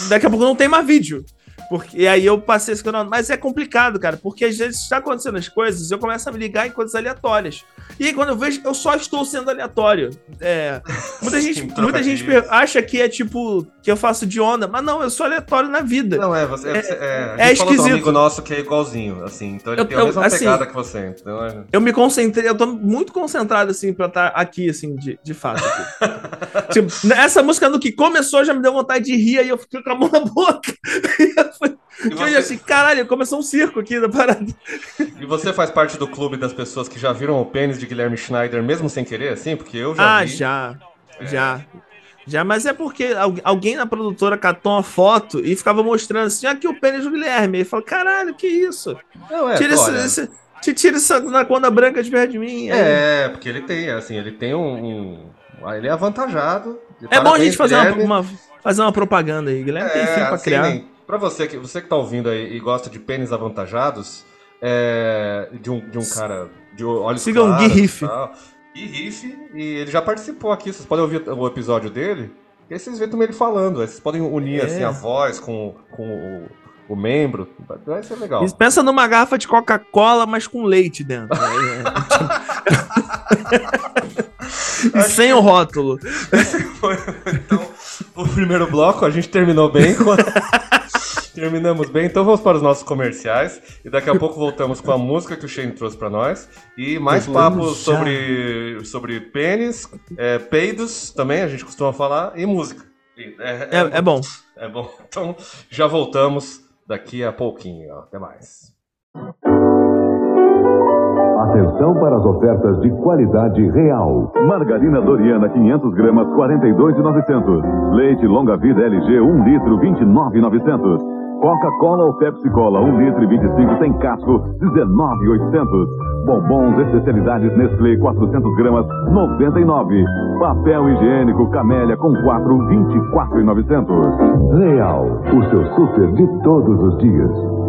daqui a pouco não tem mais vídeo. Porque, e aí eu passei a onda. Mas é complicado, cara, porque às vezes está acontecendo as coisas eu começo a me ligar em coisas aleatórias. E aí quando eu vejo, eu só estou sendo aleatório. É, muita Sim, gente, muita gente acha que é tipo, que eu faço de onda, mas não, eu sou aleatório na vida. Não, é, você. É, É- é, é falou de um esquisito. amigo nosso que é igualzinho, assim, então ele Eu- tem a eu- mesma assim, pegada que você. Então, é- Eu me concentrei, eu tô muito concentrado, assim, pra estar aqui, assim, de, de fato. aqui. tipo, essa música do que começou já me deu vontade de rir, aí eu fiquei com a mão na boca. E fui- E que eu assim, caralho, começou um circo aqui da parada. E você faz parte do clube das pessoas que já viram o pênis de Guilherme Schneider, mesmo sem querer, assim? Porque eu já ah, vi. já. Já. Já, mas é porque al- alguém na produtora catou uma foto e ficava mostrando assim, aqui o pênis do Guilherme. E falou, caralho, que isso? Não, é, Tira, esse, esse- te tira essa anaconda branca de perto de mim. Aí- É, porque ele tem, assim, ele tem um. um- ah, ele é avantajado. É bom a gente fazer uma, Guilherme. uma- fazer uma propaganda aí. Guilherme tem É, filho pra assim, criar. Pra você que, você que tá ouvindo aí e gosta de pênis avantajados, é, de, um, de um cara de olhos Sigam claros Gui Riff. e. Gui Riff, e ele já participou aqui, vocês podem ouvir o episódio dele, e aí vocês veem também ele falando, vocês podem unir É. assim, a voz com, com o, o membro, vai ser legal. Pensa numa garrafa de Coca-Cola, mas com leite dentro. e sem o rótulo. então, o primeiro bloco a gente terminou bem. Terminamos bem, então vamos para os nossos comerciais e daqui a pouco voltamos com a música que o Shane trouxe para nós e mais papos sobre, sobre pênis, é, peidos também, a gente costuma falar, e música. E É, É, é bom. é bom. Então já voltamos daqui a pouquinho. ó. Até mais. Atenção para as ofertas de qualidade real. Margarina Doriana 500 gramas 42,900. Leite longa vida LG 1 litro 29,900. Coca-Cola ou Pepsi Cola 1 litro e 25 sem casco 19,800. Bombons especialidades Nestlé 400 gramas 99. Papel higiênico Camélia com 4 24,900. Real, o seu super de todos os dias.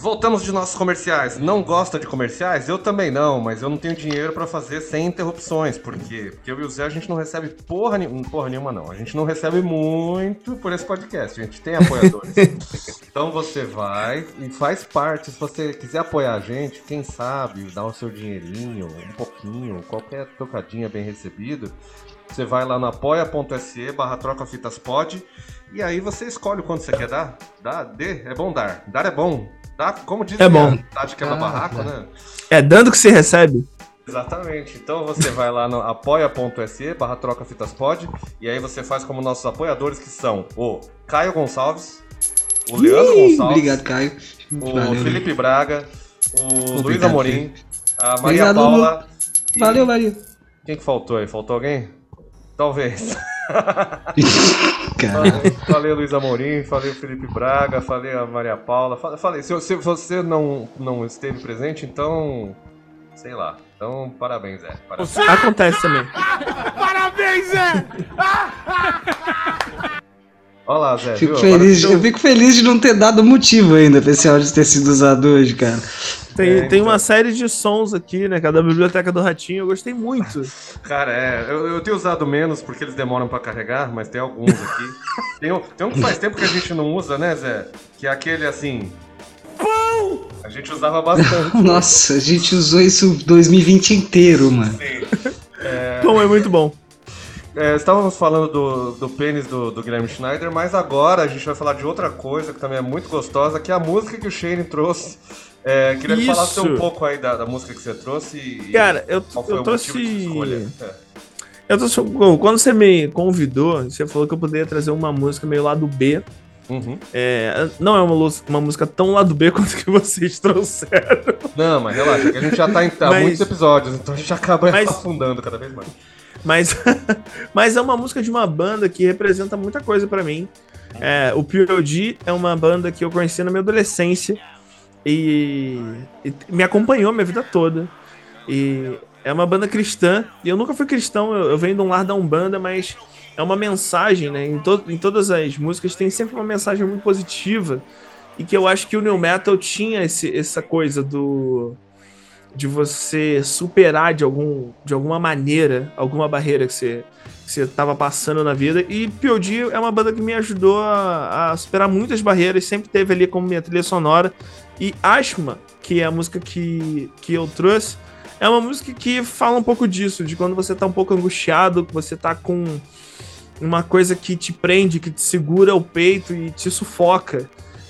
Voltamos de nossos comerciais. Não gosta de comerciais? Eu também não, mas eu não tenho dinheiro pra fazer sem interrupções. Por quê? Porque eu e o Zé a gente não recebe porra, ni- porra nenhuma, não. A gente não recebe muito por esse podcast. A gente tem apoiadores. então você vai e faz parte. Se você quiser apoiar a gente, quem sabe, dar o seu dinheirinho, um pouquinho, qualquer tocadinha bem recebido. Você vai lá no apoia.se barra trocafitaspod e aí você escolhe o quanto você quer dar. Dá, dê, é bom dar. Dar é bom. Dá, como diz É bom. a Tati quebra Ah, barraco, tá. né? É dando que se recebe. Exatamente. Então você vai lá no apoia.se barra trocafitaspod e aí você faz como nossos apoiadores que são o Caio Gonçalves, o Leandro Ih, Gonçalves, Obrigado, Caio. o Valeu, né? Felipe Braga, o Luiz Obrigado, Amorim, a Maria Obrigado, Paula. e- Valeu, valeu. Quem que faltou aí? Faltou alguém? Talvez. Falei o Luiz Amorim, falei o Felipe Braga, falei a Maria Paula. fa- Falei, se, se você não, não esteve presente, então. Sei lá. Então, parabéns, Zé. Parabéns. Acontece também. Olha lá, Zé. fico viu? feliz, Agora eu fico feliz de não ter dado motivo ainda pra esse áudio ter sido usado hoje, cara. Tem, É, tem então. uma série de sons aqui, né? Que é da Biblioteca do Ratinho. Eu gostei muito. Cara, é, eu, eu tenho usado menos porque eles demoram pra carregar, mas tem alguns aqui. tem, um, tem um que faz tempo que a gente não usa, né, Zé? Que é aquele assim. Pão! A gente usava bastante. Nossa, a gente usou isso 2020 inteiro, mano. Como é muito bom. É, estávamos falando do, do pênis do, do Guilherme Schneider, mas agora a gente vai falar de outra coisa que também é muito gostosa, que é a música que o Shane trouxe. É, queria que Isso. falasse um pouco aí da, da música que você trouxe e Cara, eu, qual foi eu o trouxe. É. Eu trouxe. Quando você me convidou, você falou que eu poderia trazer uma música meio lado B. Uhum. É, não é uma, uma música tão lado B quanto que vocês trouxeram. Não, mas relaxa, que a gente já tá em Mas- muitos episódios, então a gente acaba Mas- afundando cada vez mais. Mas, mas é uma música de uma banda que representa muita coisa pra mim. É, o POD é uma banda que eu conheci na minha adolescência e, e me acompanhou minha vida toda. E é uma banda cristã. E eu nunca fui cristão, eu, eu venho de um lar da Umbanda, mas é uma mensagem, né? Em, to, em todas as músicas tem sempre uma mensagem muito positiva. E que eu acho que o New Metal tinha esse, essa coisa do de você superar de, algum, de alguma maneira alguma barreira que você, você tava passando na vida. E POD é uma banda que me ajudou a, a superar muitas barreiras, sempre teve ali como minha trilha sonora. E Ashma, que é a música que, que eu trouxe, é uma música que fala um pouco disso, de quando você tá um pouco angustiado, que você tá com uma coisa que te prende, que te segura o peito e te sufoca.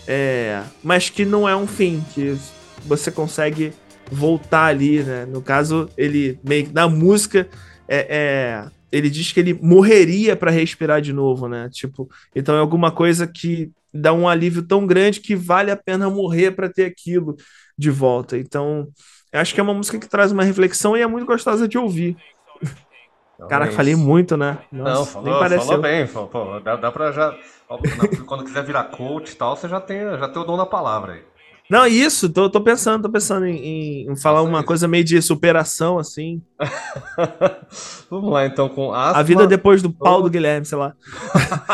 É, mas que não é um fim, que você consegue voltar ali, né? No caso, ele meio que na música é, é, ele diz que ele morreria pra respirar de novo, né? Tipo, então é alguma coisa que dá um alívio tão grande que vale a pena morrer pra ter aquilo de volta. Então, eu acho que é uma música que traz uma reflexão e é muito gostosa de ouvir. Caraca, Realmente. falei muito, né? Não, Nossa, falou, nem pareceu. falou bem. Falou, pô, dá, dá pra já. Quando quiser virar coach e tal, você já tem, já tem o dom da palavra aí. Não, isso, tô, tô pensando, tô pensando em, em- falar uma isso. coisa meio de superação, assim. Vamos lá então com asma, A vida depois do pau do Guilherme, sei lá.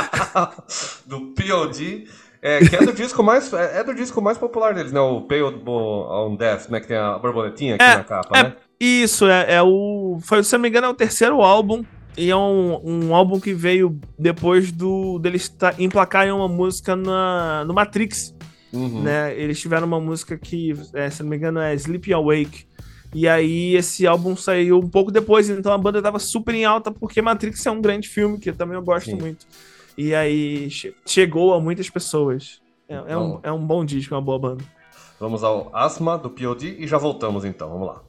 do POD, é, que é do disco mais é, é do disco mais popular deles, né? O Pale on Death, né? Que tem a borboletinha aqui É, na capa, é. né? Isso, é, é o. Foi, se eu não me engano, é o terceiro álbum. E é um, um álbum que veio depois do deles emplacarem uma música na, no Matrix. Uhum. né? Eles tiveram uma música que, é, se não me engano, é Sleep Awake. E aí esse álbum saiu um pouco depois, então a banda tava super em alta, porque Matrix é um grande filme, que também eu gosto Sim. muito. E aí che- chegou a muitas pessoas. É, é um, Bom. é um bom disco, é uma boa banda. Vamos ao Asma do POD e já voltamos então. Vamos lá.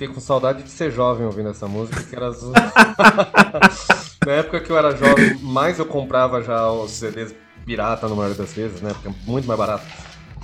Fiquei com saudade de ser jovem ouvindo essa música, que era. Na época que eu era jovem, mais eu comprava já os CDs pirata na maioria das vezes, né? Porque é muito mais barato.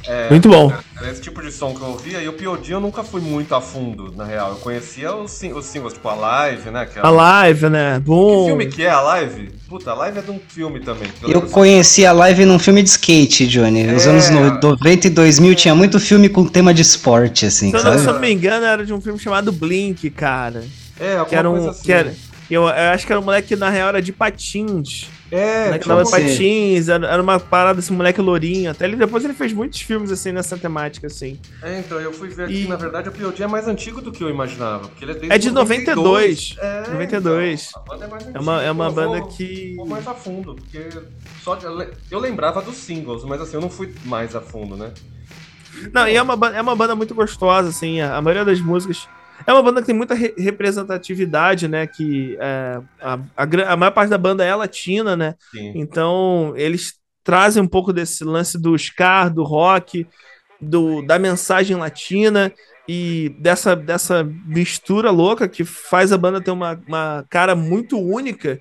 É, Muito bom. Era esse tipo de som que eu ouvia, e o P.O.D. eu nunca fui muito a fundo, na real. Eu conhecia os, sing- os singles, tipo a Live, né? Que é A live, né? Que Bom. filme que é a Live? Puta, a Live é de um filme também. que Eu lembro- conheci a live num filme de skate, Johnny. Nos É. anos no- 90 e 2000 tinha muito filme com tema de esporte, assim, Se eu, não, se eu sabe? não me engano, era de um filme chamado Blink, cara. É, alguma Que era coisa um. assim. Que era, eu, eu acho que era um moleque que na real era de patins. É, né, que tipo de assim. patins, era, era uma parada assim, moleque lourinho. Até ele, depois ele fez muitos filmes assim nessa temática, assim. É, então, eu fui ver aqui, E- na verdade, o P.O.D. é mais antigo do que eu imaginava. Porque ele é desde É de 92. É, 92. então, a banda é mais É uma, é uma banda vou- que. vou mais a fundo, porque só de- eu lembrava dos singles, mas assim, eu não fui mais a fundo, né? Não, e é uma, é uma banda muito gostosa, assim. A, a maioria das músicas. É uma banda que tem muita re- representatividade, né? Que é, a, a, a maior parte da banda é latina, né? Sim. Então, eles trazem um pouco desse lance do ska, do rock, do, da mensagem latina e dessa, dessa mistura louca que faz a banda ter uma, uma cara muito única,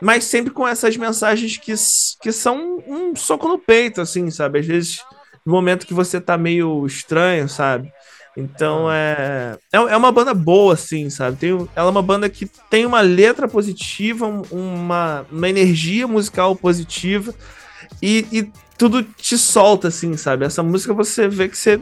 mas sempre com essas mensagens que, que são um soco no peito, assim, sabe? Às vezes, no momento que você tá meio estranho, sabe? Então é, é, é uma banda boa, assim, sabe? Tem, ela é uma banda que tem uma letra positiva, um- uma, uma energia musical positiva e, e tudo te solta, assim, sabe? Essa música você vê que você.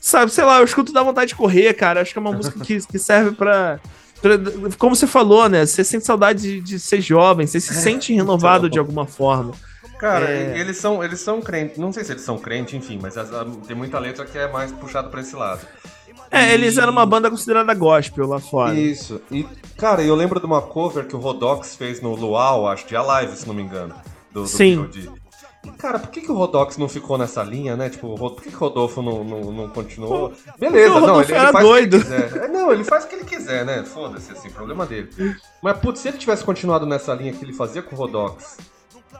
Sabe, sei lá, eu escuto dá vontade de correr, cara. Acho que é uma música que, que serve pra, pra- Como você falou, né? Você sente saudade de, de ser jovem, você se sente renovado de alguma forma. Cara, É. eles são eles são crentes, não sei se eles são crentes, enfim, mas tem muita letra que é mais puxada pra esse lado. É, eles eram uma banda considerada gospel lá fora. Isso. E, cara, eu lembro de uma cover que o Rodox fez no Luau, acho, de Alive, se não me engano. Do, do Sim. P.O.D. E, cara, por que, que o Rodox não ficou nessa linha, né? Tipo, por que, que o Rodolfo não, não, não continuou? Beleza, o não, ele, ele era faz doido. o que ele quiser. É, não, ele faz o que ele quiser, né? Foda-se, assim, problema dele. Mas, putz, se ele tivesse continuado nessa linha que ele fazia com o Rodox,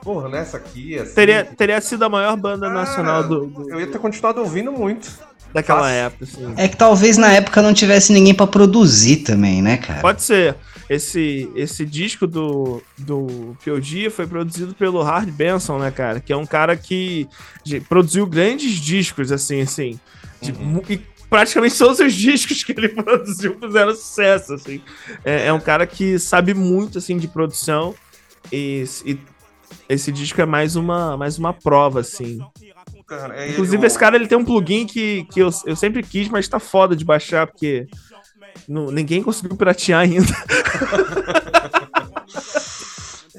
porra, nessa aqui, assim... Teria, teria sido a maior banda cara, nacional do, do- Eu ia ter continuado ouvindo muito. daquela fácil. época, assim. É que talvez na época não tivesse ninguém pra produzir também, né, cara? Pode ser. Esse, esse disco do, do P.O.D. foi produzido pelo Hard Benson, né, cara? Que é um cara que produziu grandes discos, assim, assim. De mu- e praticamente todos os discos que ele produziu fizeram sucesso, assim. É, é um cara que sabe muito, assim, de produção. E, e esse disco é mais uma, mais uma prova, assim. Cara, é, Inclusive, eu- esse cara ele tem um plugin que, que eu, eu sempre quis, mas tá foda de baixar, porque não- ninguém conseguiu piratear ainda.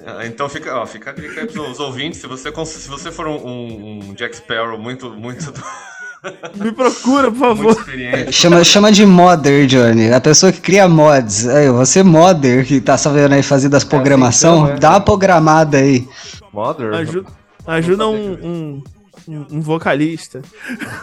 Ah, Então fica, ó, fica a dica aí pros ouvintes, se você, se você for um, um- um Jack Sparrow muito, muito, Me procura, por favor. experiente, Chama, chama de modder, Johnny. A pessoa que cria mods. Aí, você modder que tá sabendo aí fazer das programação, então, é. dá uma programada aí. Mother. Ajuda, ajuda um, um, um- vocalista.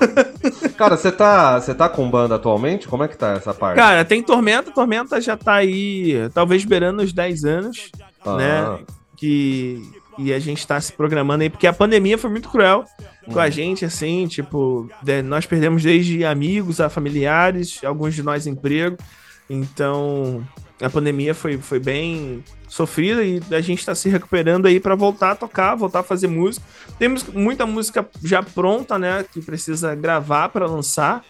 Cara, você tá, você tá com banda atualmente? Como é que tá essa parte? Cara, tem Tormenta. Tormenta já tá aí, talvez beirando os 10 anos, Ah, né? Que, e a gente tá se programando aí, porque a pandemia foi muito cruel com a gente, assim, tipo, de- nós perdemos desde amigos a familiares, alguns de nós emprego. Então, a pandemia foi, foi bem sofrida e a gente tá se recuperando aí pra voltar a tocar, voltar a fazer música. Temos muita música já pronta, né, que precisa gravar pra lançar.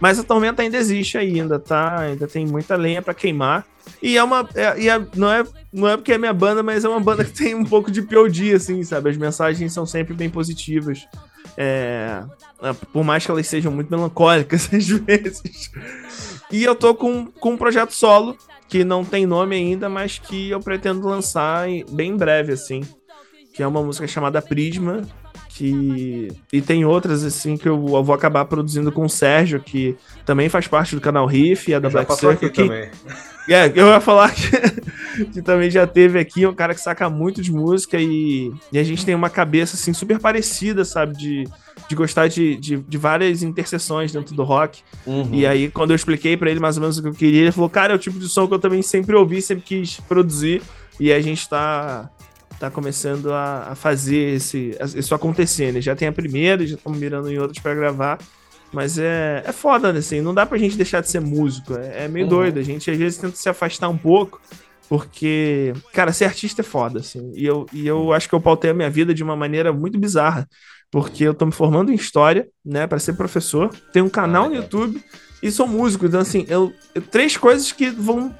Mas a tormenta ainda existe ainda, tá? Ainda tem muita lenha pra queimar. E é uma. é- é- não, é, não é porque é minha banda, mas é uma banda que tem um pouco de POD, assim, sabe? As mensagens são sempre bem positivas. É, é, por mais que elas sejam muito melancólicas às vezes. E eu tô com, com um projeto solo, que não tem nome ainda, mas que eu pretendo lançar em- bem em breve, assim. Que é uma música chamada Prisma. Que... E tem outras, assim, que eu, eu vou acabar produzindo com o Sérgio, que também faz parte do canal Riff, é da já Black Circle. aqui que- também. é, eu ia falar que, que também já teve aqui um cara que saca muito de música e, e a gente tem uma cabeça assim super parecida, sabe? De, de gostar de, de, de várias interseções dentro do rock. Uhum. E aí, quando eu expliquei pra ele mais ou menos o que eu queria, ele falou: Cara, é o tipo de som que eu também sempre ouvi, sempre quis produzir. E a gente tá, tá começando a, a fazer esse, isso acontecer, né? Já tem a primeira, já estamos mirando em outras pra gravar. Mas é, é foda, né, assim, não dá pra gente deixar de ser músico. É, é meio Uhum. doido. A gente às vezes tenta se afastar um pouco. Porque, cara, ser artista é foda, assim. E eu, e eu acho que eu pautei a minha vida de uma maneira muito bizarra. Porque eu tô me formando em história, né, pra ser professor. Tenho um canal no legal. YouTube e sou músico. Então, assim, eu, eu- três coisas que vão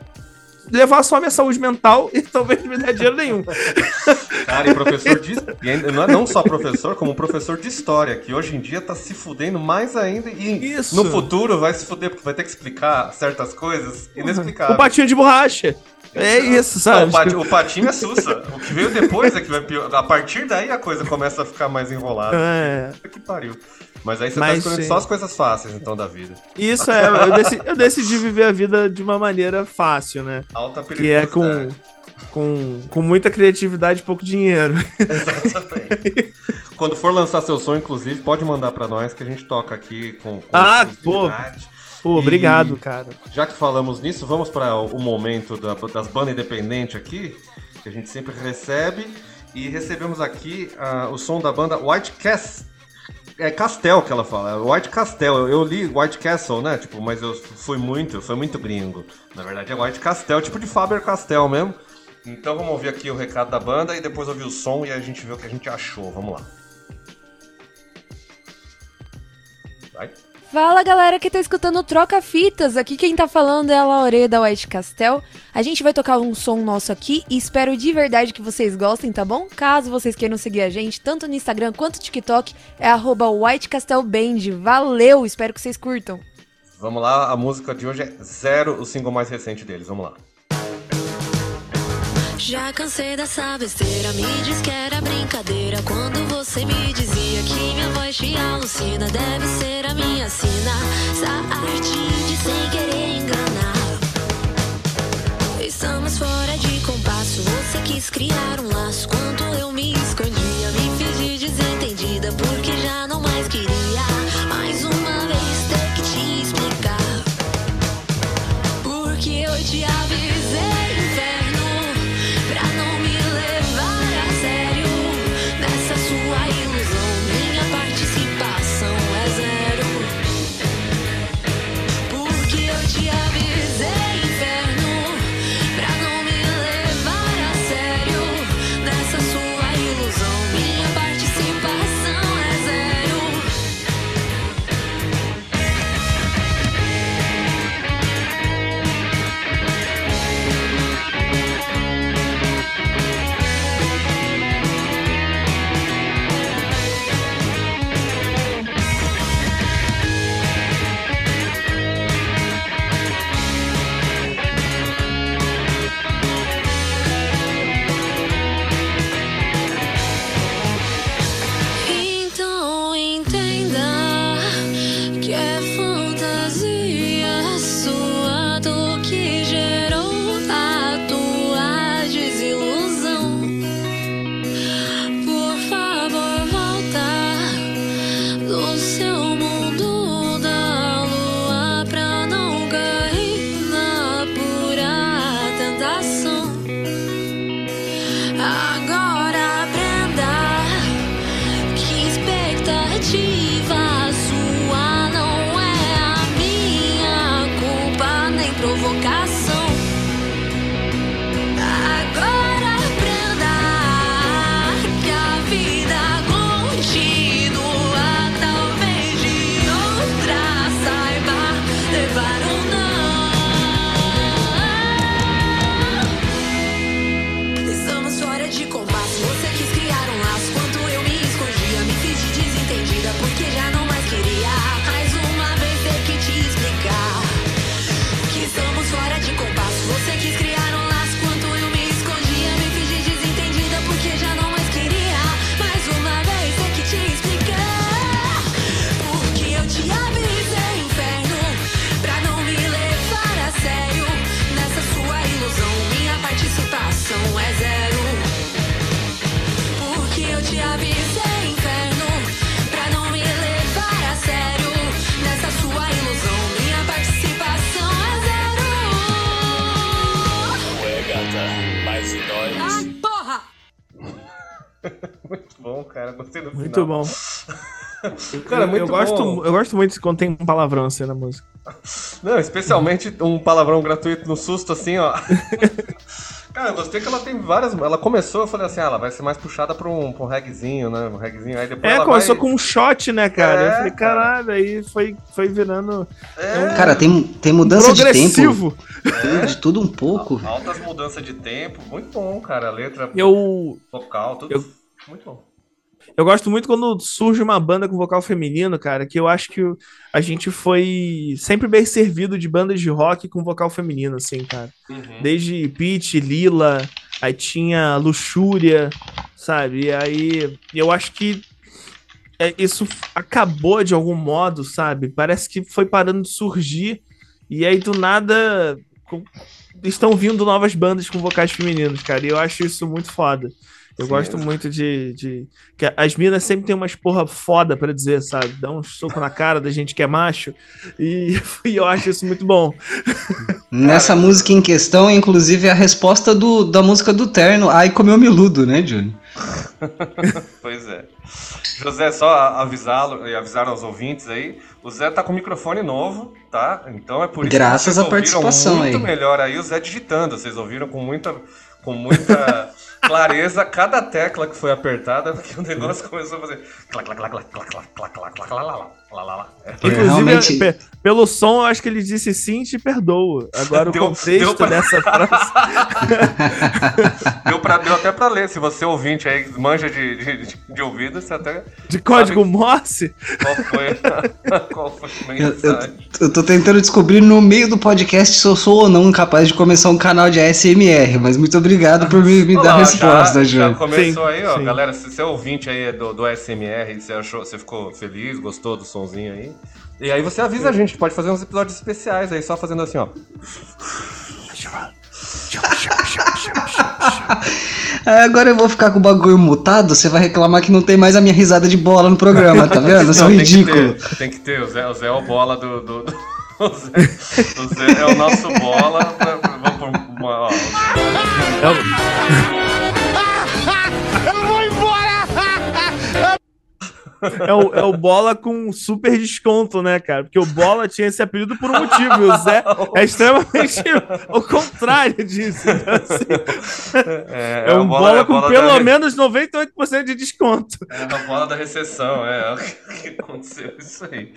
levar só a minha saúde mental e talvez não me dar dinheiro nenhum. Cara, e professor de. E não é não só professor, como professor de história, que hoje em dia tá se fudendo mais ainda. E Isso. no futuro vai se fuder, porque vai ter que explicar certas coisas O inexplicáveis. patinho de borracha. É isso, Não, sabe? o, pati- o patinho é sussa. O que veio depois é que vai pior. A partir daí a coisa começa a ficar mais enrolada. É. Que pariu. Mas aí você Mas, tá escolhendo sim. só as coisas fáceis, então, da vida. Isso é, eu decidi, eu decidi viver a vida de uma maneira fácil, né? Alta Que é com, com, com muita criatividade e pouco dinheiro. Exatamente. Quando for lançar seu som, inclusive, pode mandar pra nós que a gente toca aqui com. com Ah. Pô, E- obrigado, cara. Já que falamos nisso, vamos para o momento da- das bandas independentes aqui, que a gente sempre recebe. E recebemos aqui ah, o som da banda White Castle. É Castel que ela fala, é White Castel. Eu, li White Castle, né? Tipo, mas eu fui muito, foi muito gringo. Na verdade é White Castel, tipo de Faber Castell mesmo. Então vamos ouvir aqui o recado da banda e depois ouvir o som e a gente vê o que a gente achou. Vamos lá. Vai. Fala galera que tá escutando o Troca Fitas, aqui quem tá falando é a Laure da White Castel. A gente vai tocar um som nosso aqui e espero de verdade que vocês gostem, tá bom? Caso vocês queiram seguir a gente, tanto no Instagram quanto no TikTok, é arroba White Castel Band. Valeu, espero que vocês curtam. Vamos lá, a música de hoje é Zero, o single mais recente deles. Vamos lá. Já cansei dessa besteira, me diz que era brincadeira. Quando você me dizia que minha voz te alucina Deve ser a minha sina, essa arte de sem querer enganar. Estamos fora de compasso, você quis criar um laço. Quando eu me escondia, me de desentendida Porque já não mais queria mais uma vez ter que te explicar. Porque eu te avisei, Porra! Muito bom, cara. Gostei do Muito final. bom. Cara, eu, muito eu gosto, bom. eu gosto muito quando tem um palavrão assim na música. Não, especialmente um palavrão gratuito no susto, assim, ó. Cara, eu gostei que ela tem várias. Ela começou, eu falei assim, ah, ela vai ser mais puxada pra um, pra um reggaezinho, né? Um reggaezinho. Aí depois É, ela começou vai... com um shot, né, cara? É, eu falei, cara. caralho, aí foi, foi virando É, Cara, tem, tem mudança de tempo. progressivo. tudo- De tudo um pouco. altas mudanças de tempo. Muito bom, cara. A letra, Eu, vocal, tudo. eu- Muito bom. Eu gosto muito quando surge uma banda com vocal feminino, cara, que eu acho que a gente foi sempre bem servido de bandas de rock com vocal feminino, assim, cara. Uhum. Desde Peach, Lila, aí tinha Luxúria, sabe? E aí eu acho que é, isso acabou de algum modo, sabe? Parece que foi parando de surgir e aí do nada estão vindo novas bandas com vocais femininos, cara. E eu acho isso muito foda. Eu Sim, gosto muito de, de- que as minas sempre tem umas porra foda pra dizer, sabe? Dá um soco na cara da gente que é macho e, e eu acho isso muito bom. Nessa música em questão, inclusive, é a resposta do, da música do Terno. Ai, comeu miludo, né, Johnny? Pois é. José, só avisá-lo e avisar aos ouvintes aí. O Zé tá com microfone novo, tá? Então é por isso Graças que à vocês ouviram participação muito aí. melhor aí o Zé digitando. Vocês ouviram com muita, com muita clareza cada tecla que foi apertada, porque o negócio começou a fazer. Clac, clac, clac, clac, clac, clac, clac, clac, clac, lá, lá, lá, lá. É. Inclusive, realmente- pe- pelo som, eu acho que ele disse sim, te perdoo. Agora o Deu- contexto deu pra- dessa frase. Deu, pra, deu até pra ler. Se você ouvinte aí manja de, de, de ouvido, você até. De código Morse. Qual foi, qual foi a Eu, eu, mensagem? eu tô tentando descobrir no meio do podcast se eu sou ou não capaz de começar um canal de ASMR, mas muito obrigado por me, me dar a resposta, já, já começou Sim, aí, ó. sim. Galera, se você é ouvinte aí do, do SMR, você achou, você ficou feliz, gostou do sonzinho aí. E aí você avisa a gente, pode fazer uns episódios especiais aí, só fazendo assim, ó. Ah, Agora eu vou ficar com o bagulho mutado, você vai reclamar que não tem mais a minha risada de bola no programa, tá vendo? Não, tem que ridículo. ter, Tem que ter, o Zé, o Zé é o bola do. do, do- o, Zé, o Zé é o nosso bola. pra- Vamos por uma. Ó, É o, é o Bola com super desconto, né, cara? Porque o Bola tinha esse apelido por um motivo. E o Zé é extremamente o contrário disso. Então, assim, é, é, a um bola- Bola, é com bola pelo da- menos 98% de desconto. É a bola da recessão, é. O que aconteceu? Isso aí.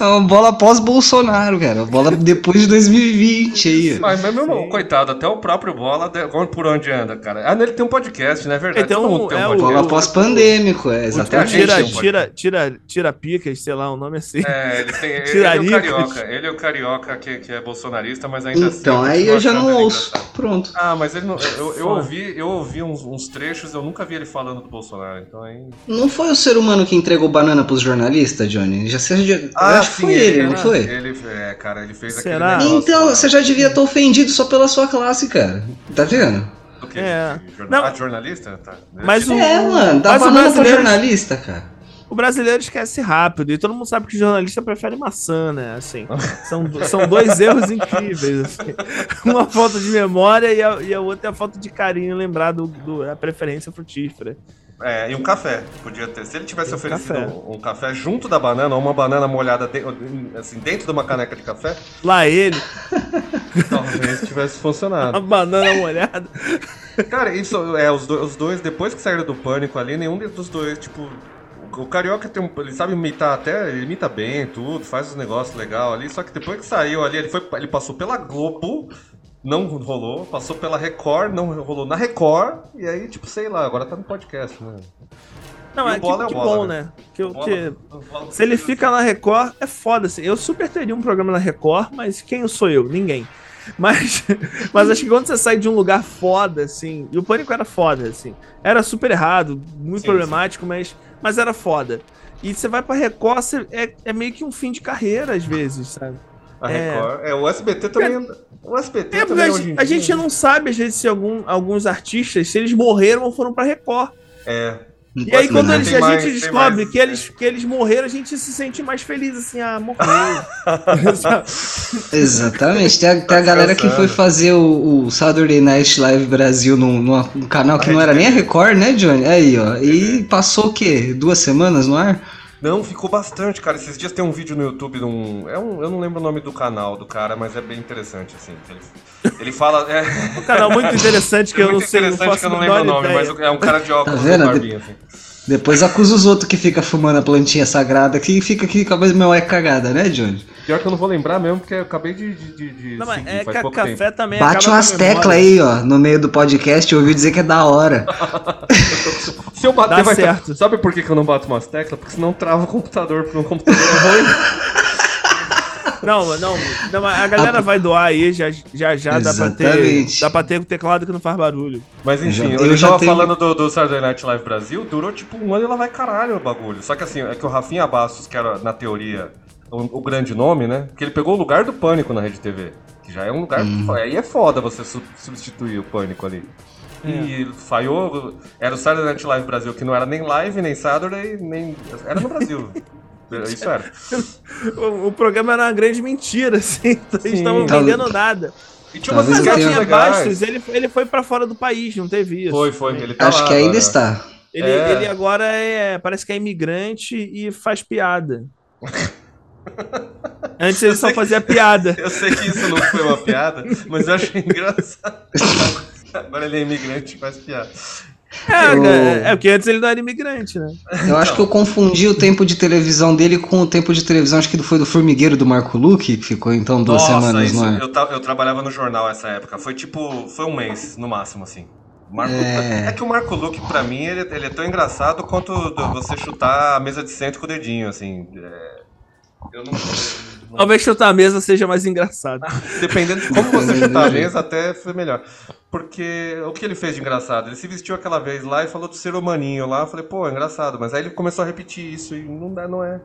É uma bola pós-Bolsonaro, cara. Bola depois de 2020 aí. Mas mas mesmo, coitado, até o próprio Bola, por onde anda, cara? Ah, ele tem um podcast, não é verdade? Então, Todo mundo tem um é o- podcast. Bola pós-pandêmico, é, a exatamente. gente Tira, um tira, tira, tira picas, sei lá, o nome é assim. É, ele tem, ele, ele é o carioca. Ele é o carioca que, que é bolsonarista, mas ainda assim. Então, aí eu já não ele ouço. engraçado. Pronto. Ah, mas ele não. Eu, eu ouvi, eu ouvi uns, uns trechos, eu nunca vi ele falando do Bolsonaro. Então aí. Não foi o ser humano que entregou banana pros jornalistas, Johnny? Já seja. eu acho que foi ele, não foi? Ele, é, cara, ele fez Será? aquele. negócio Então, lá. você já devia estar ofendido só pela sua classe, cara. Tá vendo? É. De jorna- Não. Ah, jornalista? Tá. Mas o- É, mano, dá mas banana pro brasileiro- jornalista, cara. O brasileiro esquece rápido e todo mundo sabe que jornalista prefere maçã, né? Assim, são, são dois erros incríveis. assim. Uma falta de memória e a, e a outra é a falta de carinho lembrar do, do- da preferência frutífera. É, e um café. Podia ter. Se ele tivesse E oferecido café. um, um café junto da banana, ou uma banana molhada de- assim, dentro de uma caneca de café, Lá ele, talvez tivesse funcionado. a banana molhada. Cara, isso é, os, do- os dois, depois que saíram do pânico ali, nenhum dos dois, tipo. O Carioca tem um. Ele sabe imitar até, ele imita bem, tudo, faz os negócios legal ali. Só que depois que saiu ali, ele, foi, ele passou pela Globo, não rolou. Passou pela Record, não rolou na Record. E aí, tipo, sei lá, agora tá no podcast, né? Não, E é que, Bola é que Bola, bom, né? né? Que, Bola- que- bola- se ele fica na Record, é foda. Assim. Eu super teria um programa na Record, mas quem sou eu? Ninguém. Mas, mas acho que quando você sai de um lugar foda, assim, e o Pânico era foda, assim, era super errado, muito Sim, problemático, Mas, mas era foda. E você vai pra Record, você- é, é meio que um fim de carreira, às vezes, sabe? A É. Record. É, o SBT também. O SBT É, também a, hoje a gente não sabe, às vezes, se algum, alguns artistas, se eles morreram ou foram pra Record. É. Não E aí, quando eles, a mais- gente tem descobre mais- que, eles, que eles morreram, a gente se sente mais feliz, assim, ah, morreu. Exatamente. Tem a, tem a Tá galera que foi fazer o, o Saturday Night Live Brasil num, numa- num canal que não era nem a Record, né, Johnny? Aí, ó. E passou o quê? Duas semanas no ar? Não, ficou bastante, cara. Esses dias tem um vídeo no YouTube de um. É um eu não lembro o nome do canal do cara, mas é bem interessante, assim. Ele, ele fala. É, Um canal muito interessante que é eu não muito sei, não interessante que eu não a lembro o nome, ideia. mas é um cara de óculos Tá vendo? com barbinha, assim. Depois acusa os outros que fica fumando a plantinha sagrada que fica aqui com a mesma é cagada, né, Johnny? Pior que eu não vou lembrar mesmo, porque eu acabei de. de, de- de Não, mas seguir é faz que pouco café tempo. também Bate acaba umas com teclas aí, ó, no meio do podcast, eu ouvi dizer que é da hora. Se eu bater, Dá vai certo. Sabe por que, que eu não bato umas teclas? Porque senão trava o computador, porque o computador é ruim. Não, não, não, mas a galera vai doar aí, já já, já dá pra ter. Dá pra ter um teclado que não faz barulho. Mas Eu já- enfim, eu eu, já tava tenho- falando do, do Saturday Night Live Brasil, durou tipo um ano e lá vai caralho o bagulho. Só que assim, é que o Rafinha Bastos, que era na teoria o, o grande nome, né? Que ele pegou o lugar do Pânico na Rede TV. Que já é um lugar. Aí é foda você su- substituir o Pânico ali. E falhou. Era o Saturday Night Live Brasil, que não era nem live, nem Saturday, nem. Era no Brasil. Isso era. O, o programa era uma grande mentira, assim. Então eles estavam Tal- vendendo nada. E tinha umas Rafinha legais. Bastos, ele, ele foi pra fora do país, não teve isso. Foi, foi. Ele tá Acho lá que ainda agora. está. Ele, É. ele agora é. Parece que é imigrante e faz piada. Antes ele só fazia piada. Eu sei que isso não foi uma piada, mas eu achei engraçado. Agora ele é imigrante faz piada. É, Eu- é, é porque antes ele não era imigrante, né? Eu acho que eu confundi o tempo de televisão dele com o tempo de televisão, acho que foi do Formigueiro do Marco Luque, que ficou então duas semanas, isso, não é? eu, eu trabalhava no jornal essa época. Foi tipo, foi um mês, no máximo, assim. Marco, É. é. que o Marco Luque, pra mim, ele, ele é tão engraçado quanto do- você chutar a mesa de centro com o dedinho, assim. É, eu não. Talvez chutar a mesa seja mais engraçado. Dependendo de como você chutar a mesa, até foi melhor. Porque o que ele fez de engraçado? Ele se vestiu aquela vez lá e falou do ser humaninho lá. Eu falei, pô, é engraçado. Mas aí ele começou a repetir isso e não dá, não é.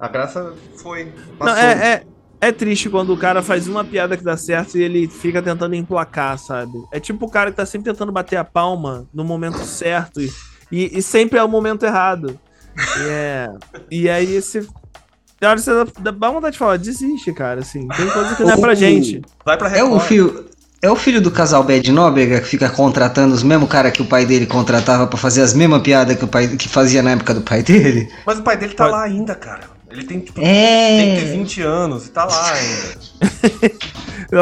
A graça foi. Não, é, é, é triste quando o cara faz uma piada que dá certo e ele fica tentando emplacar, sabe? É tipo o cara que tá sempre tentando bater a palma no momento certo e, e, e sempre é o momento errado. E, é, e aí esse. Na hora você dá, dá vontade de falar, desiste, cara, assim. Tem coisa que não é pra O- gente. Vai pra É o Record. filho. É o filho do casal Bad Nóbrega que fica contratando os mesmos cara que o pai dele contratava pra fazer as mesmas piadas que o pai que fazia na época do pai dele? Mas o pai dele tá Pode- lá ainda, cara. Ele tem, tipo, É. tem que ter 20 anos e tá lá ainda.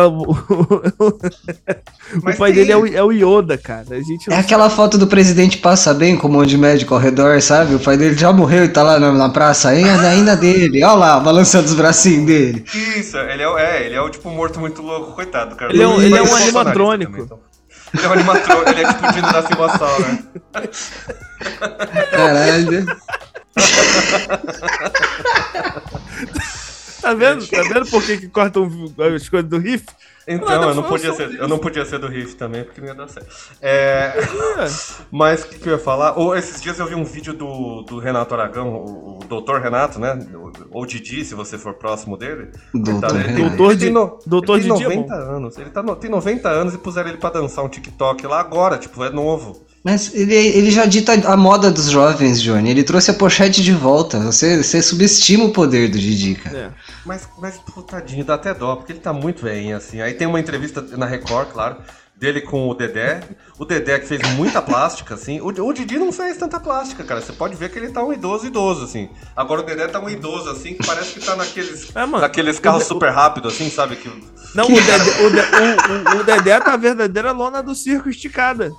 O, pai tem- dele é o, é o Yoda, cara. A gente É não aquela foto do presidente passa bem com um monte de médico ao redor, sabe? O pai dele já morreu e tá lá na, na praça ainda, ainda dele. Olha lá, balançando os bracinhos dele. Isso, ele é, é, ele é o tipo morto muito louco, coitado, cara. Ele é um- Mas ele é um animatrônico. também, então. Ele é um animatrônico, ele é tipo o Dino da Fimassal, né? Caralho. Tá vendo? Tá vendo por que, que cortam as coisas do riff? Então, eu não, podia ser, eu não podia ser do Riff também, porque não ia dar certo. É, mas o que, que eu ia falar? Ou esses dias eu vi um vídeo do, do Renato Aragão, o, o doutor Renato, né? Ou Didi, se você for próximo dele. Doutor Coitado, ele- Renato. Doutor ele Di- no- doutor ele tem Didi é bom. 90 anos. Ele tá no- tem 90 anos e puseram ele pra dançar um TikTok lá agora, tipo, é novo. Mas ele, ele já dita a moda dos jovens, Johnny. Ele trouxe a pochete de volta. Você, você subestima o poder do Didi, cara. É. Mas, mas tadinho, dá até dó, porque ele tá muito velhinho, assim. Aí tem uma entrevista na Record, claro, dele com o Dedé. O Dedé que fez muita plástica, assim. O, o Didi não fez tanta plástica, cara. Você pode ver que ele tá um idoso idoso, assim. Agora o Dedé tá um idoso, assim, que parece que tá naqueles, É, mano. naqueles carros super rápidos, assim, sabe? Que, Não, o Dedé, o, De- o- o- o Dedé tá a verdadeira lona do circo esticada.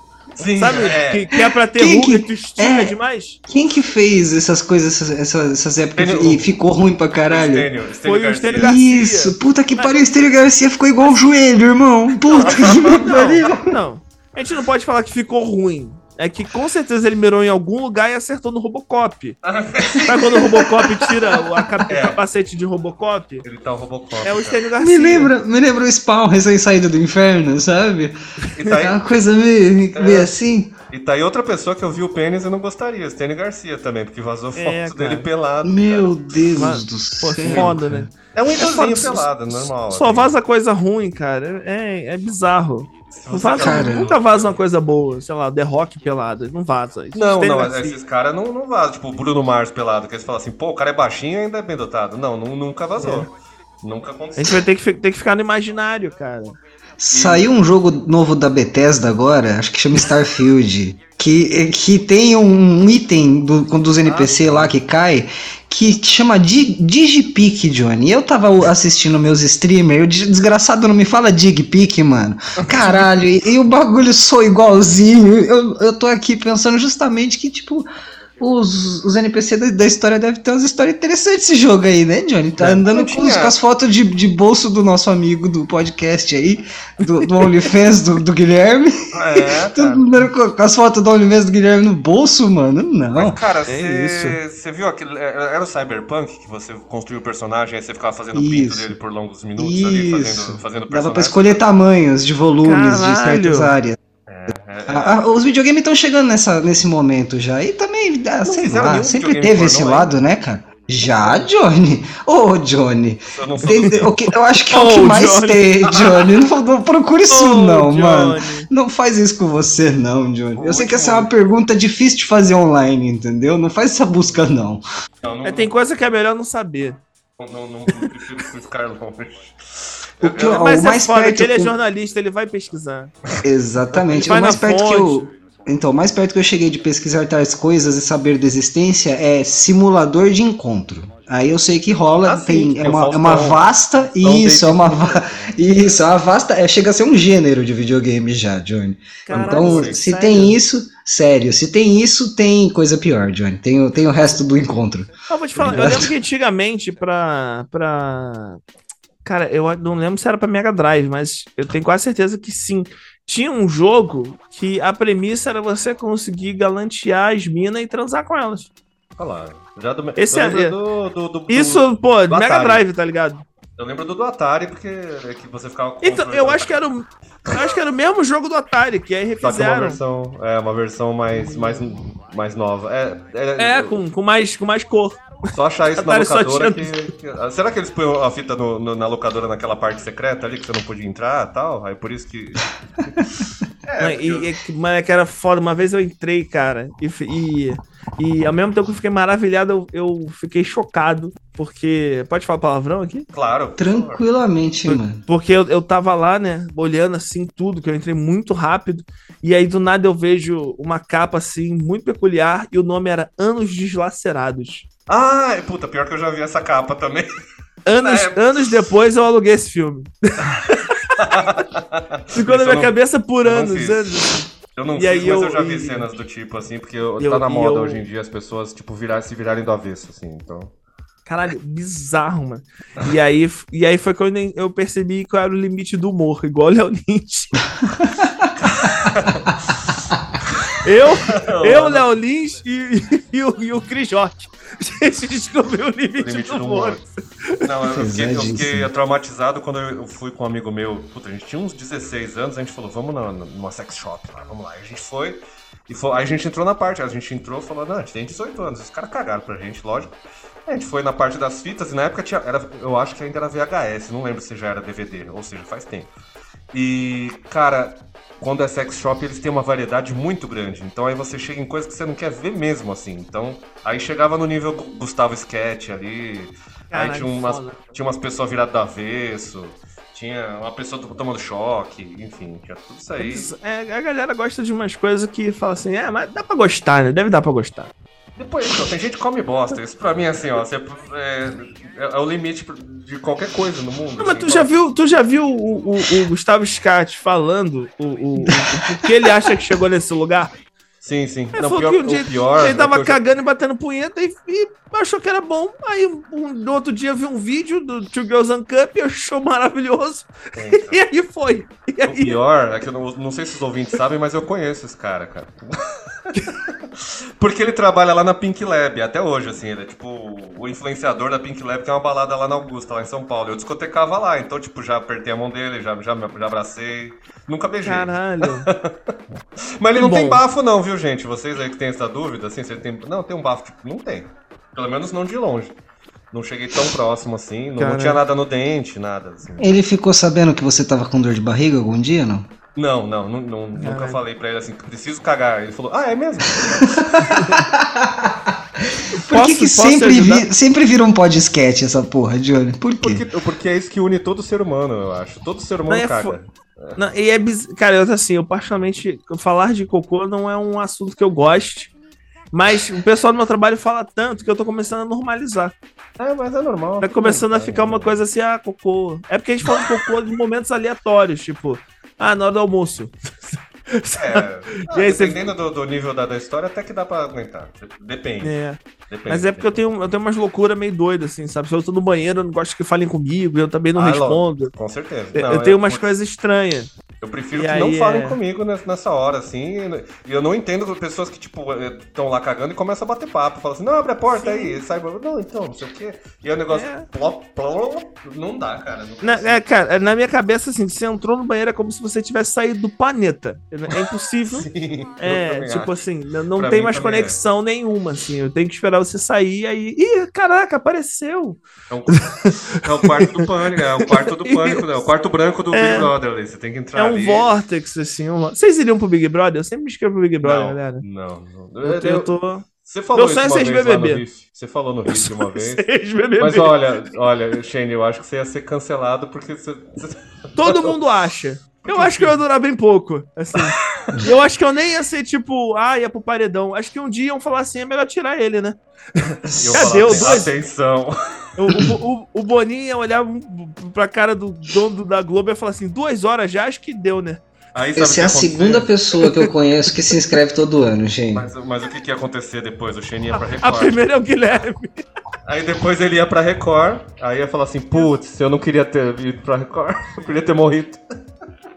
Sim, Sabe? é. Que, que é pra ter Quem ruga que- e tu estica é. demais. Quem que fez essas coisas, essas, essas, essas épocas Stênio- e ficou ruim pra caralho? Stênio, Stênio Foi o Garcia. Stênio Garcia. Isso, puta que pariu, o Estênio Garcia ficou igual o joelho, irmão. Puta que pariu. Não, não. A gente não pode falar que ficou ruim. É que com certeza ele mirou em algum lugar e acertou no Robocop. Sabe quando o Robocop tira o, cap- É. capacete de Robocop? Ele tá o Robocop. É o cara. Stênio Garcia. Me lembra, me lembra o Spawn recém-saído do inferno, sabe? E tá, É uma aí, coisa meio, É. meio assim. e tá aí outra pessoa que eu vi o pênis e não gostaria, o Stênio Garcia também, porque vazou É, cara. dele pelado. Meu Deus Mas, do Pô, céu. foda, né? É um idosinho Só- pelado, normal. Só assim. vaza coisa ruim, cara. É, é bizarro. Não vaza, Cara. nunca vaza uma coisa boa. Sei lá, The Rock pelado. Não vaza. Isso Não, não, Garcia. esses caras não, não vazam. Tipo, o Bruno Mars pelado, que eles falam assim, pô, o cara é baixinho e ainda é bem dotado. Não, nu- nunca vazou. Nunca A aconteceu. gente vai ter que, ter que ficar no imaginário, cara. Saiu um jogo novo da Bethesda agora, acho que chama Starfield, que, que tem um item do, dos NPC lá que cai, que chama Di- Digipic, Johnny. Eu tava assistindo meus streamers, o de- desgraçado não me fala Digpic, mano. Caralho, e, e o bagulho sou igualzinho. Eu, eu tô aqui pensando justamente que, tipo, os, os NPC da, da história devem ter umas histórias interessantes esse jogo aí, né, Johnny? Tá andando não com, os- com as fotos de, de bolso do nosso amigo do podcast aí, do, do OnlyFans do, do Guilherme. É, mundo andando com, com as fotos do OnlyFans do Guilherme no bolso, mano. Não. Mas, cara, É você viu aquele. é, Era o Cyberpunk que você construiu o personagem, aí você ficava fazendo pinto Isso. dele por longos minutos ali, Isso. fazendo, fazendo Dava pra personagem. escolher tamanhos de volumes de Caralho. certas áreas. É, é. Ah, os videogames estão chegando nessa, nesse momento já. E também, ah, sei lá, sempre teve esse ainda. lado, né, cara? Já, Johnny? Ô, Johnny. Eu não sou Tem- o que- eu acho que é o que Ô, mais Johnny. tem, Johnny. Não, não procure isso, Ô, não, Johnny. mano. Não faz isso com você, não, Johnny. Eu sei que último- essa é uma pergunta difícil de fazer online, entendeu? Não faz essa busca, não. Não, não, É, tem coisa que é melhor não saber. não, não, não prefiro ficar longe. O que, ó, Mas o é mais foda perto, que ele é jornalista, ele vai pesquisar. Exatamente. Vai O mais perto que eu. fonte. Então, o mais perto que eu cheguei de pesquisar tais coisas e saber da existência é simulador de encontro. Aí eu sei que rola, Ah, tem, é, uma, é uma vasta. Isso, é uma, isso, é uma vasta. É, chega a ser um gênero de videogame já, Johnny. Caralho, então, sério? se tem isso, sério, se tem isso, tem coisa pior, Johnny. Tem, o- tem o resto do encontro. Eu vou te falar, eu lembro que antigamente pra. pra... Cara, eu não lembro se era pra Mega Drive, mas eu tenho quase certeza que sim. Tinha um jogo que a premissa era você conseguir galantear as minas e transar com elas. Olha lá. Já do, Esse é- lembro do, do, do- Isso, pô, do Mega Atari. Drive, tá ligado? Eu lembro do, do Atari, porque é que você ficava com Então, eu acho que era o. Eu acho que era o mesmo jogo do Atari, que aí Só que uma refizeram. versão, é, uma versão mais, mais, mais nova. É, É, com, com, mais, com mais cor. Só achar isso na locadora que, que- Será que eles põem a fita no- no- na locadora naquela parte secreta ali que você não podia entrar e tal? Aí por isso que. É, Mas, e, e- mas é que era foda. Uma vez eu entrei, cara, e, e, e ao mesmo tempo que eu fiquei maravilhado, eu, eu fiquei chocado. Porque. Pode falar palavrão aqui? claro. por. Tranquilamente, mano. Porque eu, eu tava lá, né, olhando assim tudo, que eu entrei muito rápido. E aí do nada eu vejo uma capa assim, muito peculiar, e o nome era Anos Deslacerados. Ah, puta, pior que eu já vi essa capa também. Anos, É. anos depois eu aluguei esse filme. Ficou na Isso minha não- cabeça por anos, anos. Eu não E fiz, aí mas eu- eu já vi e- cenas do tipo, assim, porque eu, Eu- tá na moda eu- hoje em dia as pessoas, tipo, virar, se virarem do avesso, assim, então. Caralho, bizarro, mano. E aí, e aí foi quando eu percebi qual era o limite do humor, igual o Léo Lynch. eu, eu, Léo Lynch e, e, o, e o Chris Rock. A gente descobriu o limite, limite do do humor. humor. Não, eu fiquei, eu fiquei traumatizado quando eu fui com um amigo meu. Puta, a gente tinha uns 16 anos, a gente falou, vamos na, numa sex shop lá, vamos lá. Aí a gente foi, e foi, aí a gente entrou na parte, a gente entrou e falou, não, a gente tem 18 anos. Os caras cagaram pra gente, lógico. A gente foi na parte das fitas, e na época tinha, era, eu acho que ainda era VHS, não lembro se já era DVD, ou seja, faz tempo. E, cara, quando é sex shop, eles têm uma variedade muito grande. Então aí você chega em coisas que você não quer ver mesmo, assim. Então, aí chegava no nível Gu- Gustavo Sketch ali. Caralho, aí tinha umas, foda. tinha umas pessoas viradas do avesso. Tinha uma pessoa tomando choque, enfim, tinha tudo isso aí. É, a galera gosta de umas coisas que fala assim, é, mas dá pra gostar, né? Deve dar pra gostar. Depois, então, tem gente que come bosta. Isso pra mim, assim, ó, é, é- é o limite de qualquer coisa no mundo. Não, mas assim, tu já viu, tu já viu o, o- o Gustavo Scat falando o, o, o, o que ele acha que chegou nesse lugar? Sim, sim. Ele Não, falou pior, que um dia o pior. ele tava eu já- cagando e batendo punheta e, e achou que era bom. Aí um, no outro dia viu um vídeo do Two Girls on Cup e achou maravilhoso. E aí foi. E O aí, pior é que eu não, não sei se os ouvintes sabem, mas eu conheço esse cara, cara. Porque ele trabalha lá na Pink Lab, até hoje, assim, ele é tipo o influenciador da Pink Lab, que é uma balada lá na Augusta, lá em São Paulo. Eu discotecava lá, então, tipo, já apertei a mão dele, já, já, me- já abracei. Nunca beijei. caralho. Mas ele não tem bom. bafo, não, viu, gente? Vocês aí que têm essa dúvida, assim, você tem. Não, tem um bafo, tipo, não tem. Pelo menos não de longe. Não cheguei tão próximo assim, não, não tinha nada no dente, nada. Assim. Ele ficou sabendo que você tava com dor de barriga algum dia, não? Não, não, não, não- nunca falei pra ele assim, preciso cagar. Ele falou, ah, é mesmo? Por que, Posso- que sempre, vi- sempre vira um podcast essa porra, Johnny? Por quê? Porque, porque é isso que une todo ser humano, eu acho. Todo ser humano Não, é caga. fo- Não, e é biz... Cara, eu assim, eu particularmente. Falar de cocô não é um assunto que eu goste. Mas o pessoal do meu trabalho fala tanto que eu tô começando a normalizar. É, mas é normal. Tá começando a ficar uma coisa assim, ah, cocô. É porque a gente fala de cocô em momentos aleatórios, tipo, ah, na hora do almoço. É, E aí você- dependendo do, do nível da, da história, até que dá pra aguentar. Depende. É. depende Mas é porque eu tenho, eu tenho umas loucuras meio doidas, assim, sabe? Se eu tô no banheiro, eu não gosto que falem comigo, eu também não Ah, respondo. Com certeza. Eu, Não, eu tenho é- umas coisas estranhas. Eu prefiro E que aí não falem é- comigo nes- nessa hora, assim. E eu não entendo pessoas que, tipo, estão lá cagando e começam a bater papo. Falam assim, não, abre a porta aí. E sai, não, então, não sei o quê. E aí o negócio. É. Plop, plop, não dá, cara. Não Na, é, cara, na minha cabeça, assim, você entrou no banheiro é como se você tivesse saído do planeta. É impossível. Sim, eu É, também tipo acho. assim, não, não Pra tem mim mais é. conexão nenhuma, assim. Eu tenho que esperar você sair aí. Ih, caraca, apareceu! É, um- é o quarto do pânico, é o quarto do pânico, né? O quarto branco do É. Big Brother ali. Você tem que entrar É um ali. vórtex, assim. Um... Vocês iriam pro Big Brother? Eu sempre me inscrevo pro Big Brother, Não, galera. não, não. Eu, eu tô. Você falou Meu isso sonho é uma vez lá no. Riff. Você falou no Riff uma vez. BBB. Mas olha, olha, Shane, eu acho que você ia ser cancelado porque você- Todo mundo acha. Eu acho que eu ia durar bem pouco. Assim. eu acho que eu nem ia ser tipo, ah, ia pro paredão. Acho que um dia iam falar assim, é melhor tirar ele, né? Eu Já falar deu, assim, dois. Atenção. O, o, o, o Boninho ia olhar pra cara do dono da Globo e ia falar assim, duas horas já, acho que deu, né? Aí, o Essa é a segunda pessoa que eu conheço que se inscreve todo ano, gente. Mas, mas o que, que ia acontecer depois? O Shane ia pra A Record. primeira é o Guilherme. Aí depois ele ia pra Record. Aí ia falar assim: putz, eu não queria ter ido pra Record. Eu queria ter morrido.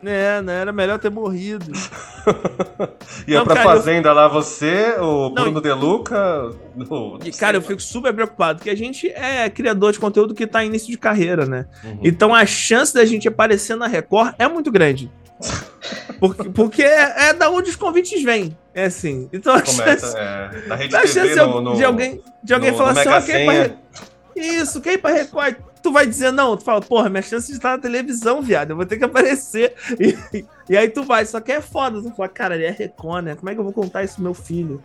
É, né? Era melhor ter morrido. Ia Não, pra cara, eu- Fazenda lá você, o Não, Bruno De Luca. o- E, cara, eu fico super preocupado, porque a gente é criador de conteúdo que tá em início de carreira, né? Uhum. Então a chance da gente aparecer na Record é muito grande. Porque, porque é, é da onde os convites vêm. É assim. Então a chance, Começa, é, na Rede a TV, chance no, no- de alguém, de alguém no- falar no assim, ó, quer ir pra. Re- Isso, quer ir pra Record? Tu vai dizer não, tu fala, porra, minha chance de estar na televisão, viado, eu vou ter que aparecer. E, e aí tu vai, só que é foda. Tu fala, cara, ele é Record, né? Como é que eu vou contar isso pro meu filho?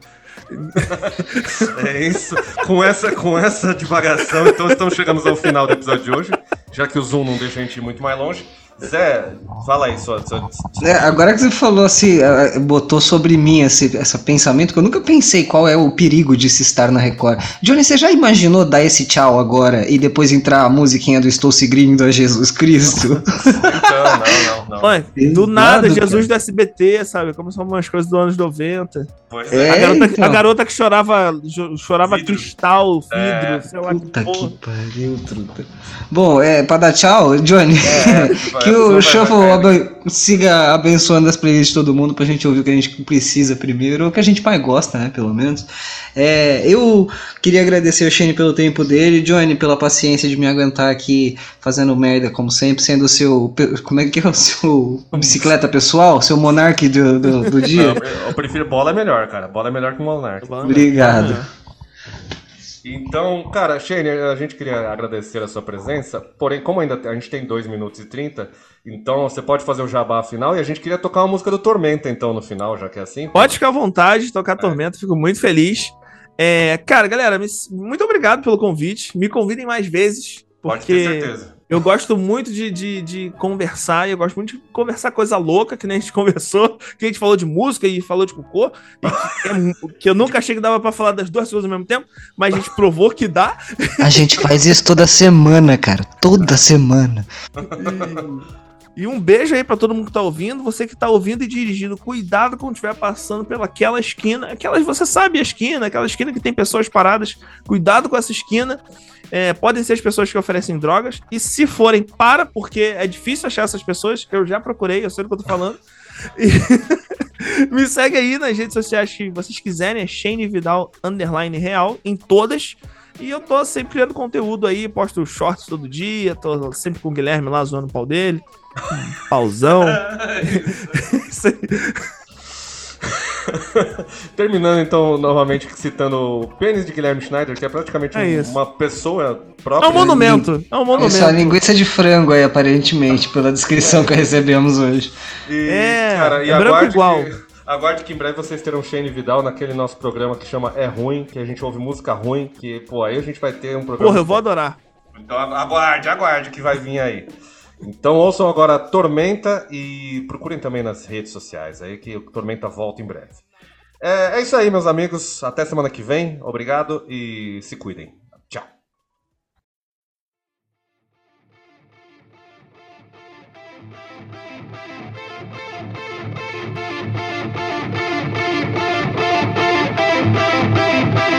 É isso. Com essa, com essa divagação, então estamos chegando ao final do episódio de hoje. Já que o Zoom não deixa a gente ir muito mais longe. Zé, fala aí, sua. sua- É, agora que você falou assim, ah, botou sobre mim esse, esse pensamento, que eu nunca pensei qual é o perigo de se estar na Record. Johnny, você já imaginou dar esse tchau agora e depois entrar a musiquinha do Estou Seguindo a Jesus Cristo? Então, não, não, não. Olha, do nada, cara. Jesus do SBT, sabe? Como são umas coisas dos anos 90. Pois É, a, garota, então. a garota que chorava, chorava Vidro. cristal, vidro, É. sei lá que Puta porra. que pariu, truta. Bom, é, pra dar tchau, Johnny, vai- que o Shuffle aben- siga abençoando as playlists de todo mundo pra gente ouvir o que a gente precisa primeiro, ou o que a gente mais gosta, né, pelo menos. É, eu queria agradecer ao Shane pelo tempo dele, Johnny pela paciência de me aguentar aqui fazendo merda, como sempre, sendo o seu, como é que é o seu bicicleta pessoal, seu monarque do, do, do dia. Não, eu prefiro bola é melhor, cara. Bola é melhor que o Monark. Obrigado. Então, cara, Shane, a gente queria agradecer a sua presença, porém, como ainda a gente tem 2 minutos e 30, então você pode fazer o jabá final e a gente queria tocar uma música do Tormenta, então, no final, já que é assim. Pode ficar à vontade, tocar Tormenta, fico muito feliz. É, cara, galera, muito obrigado pelo convite. Me convidem mais vezes, Pode ter porque certeza. Eu gosto muito de, de, de conversar, e eu gosto muito de conversar coisa louca, que nem a gente conversou, que a gente falou de música e falou de cocô, que, é que eu nunca achei que dava pra falar das duas coisas ao mesmo tempo, mas a gente provou que dá. A gente faz isso toda semana, cara, toda semana. E um beijo aí pra todo mundo que tá ouvindo. Você que tá ouvindo e dirigindo, cuidado quando estiver passando pelaquela esquina. Aquelas, você sabe a esquina, aquela esquina que tem pessoas paradas. Cuidado com essa esquina. É, podem ser as pessoas que oferecem drogas. E se forem, para, porque é difícil achar essas pessoas. Eu já procurei, eu sei do que eu tô falando. E me segue aí nas redes sociais que vocês quiserem. É Shane Vidal Underline Real, em todas. E eu tô sempre criando conteúdo aí, posto shorts todo dia, tô sempre com o Guilherme lá zoando o pau dele. Pauzão. Isso aí. Terminando, então, novamente citando o pênis de Guilherme Schneider, que é praticamente É um- isso. uma pessoa É própria. um monumento. É um monumento. Essa linguiça de frango aí, aparentemente, pela descrição que recebemos hoje. E, É, cara, e é branco igual. Que, aguarde que em breve vocês terão Shane Vidal naquele nosso programa que chama É Ruim, que a gente ouve música ruim, que, pô, aí a gente vai ter um programa. Porra, eu vou adorar. Então aguarde, aguarde que vai vir aí. Então ouçam agora Tormenta e procurem também nas redes sociais aí que o Tormenta volta em breve. É, é isso aí, meus amigos. Até semana que vem. Obrigado e se cuidem. Thank you.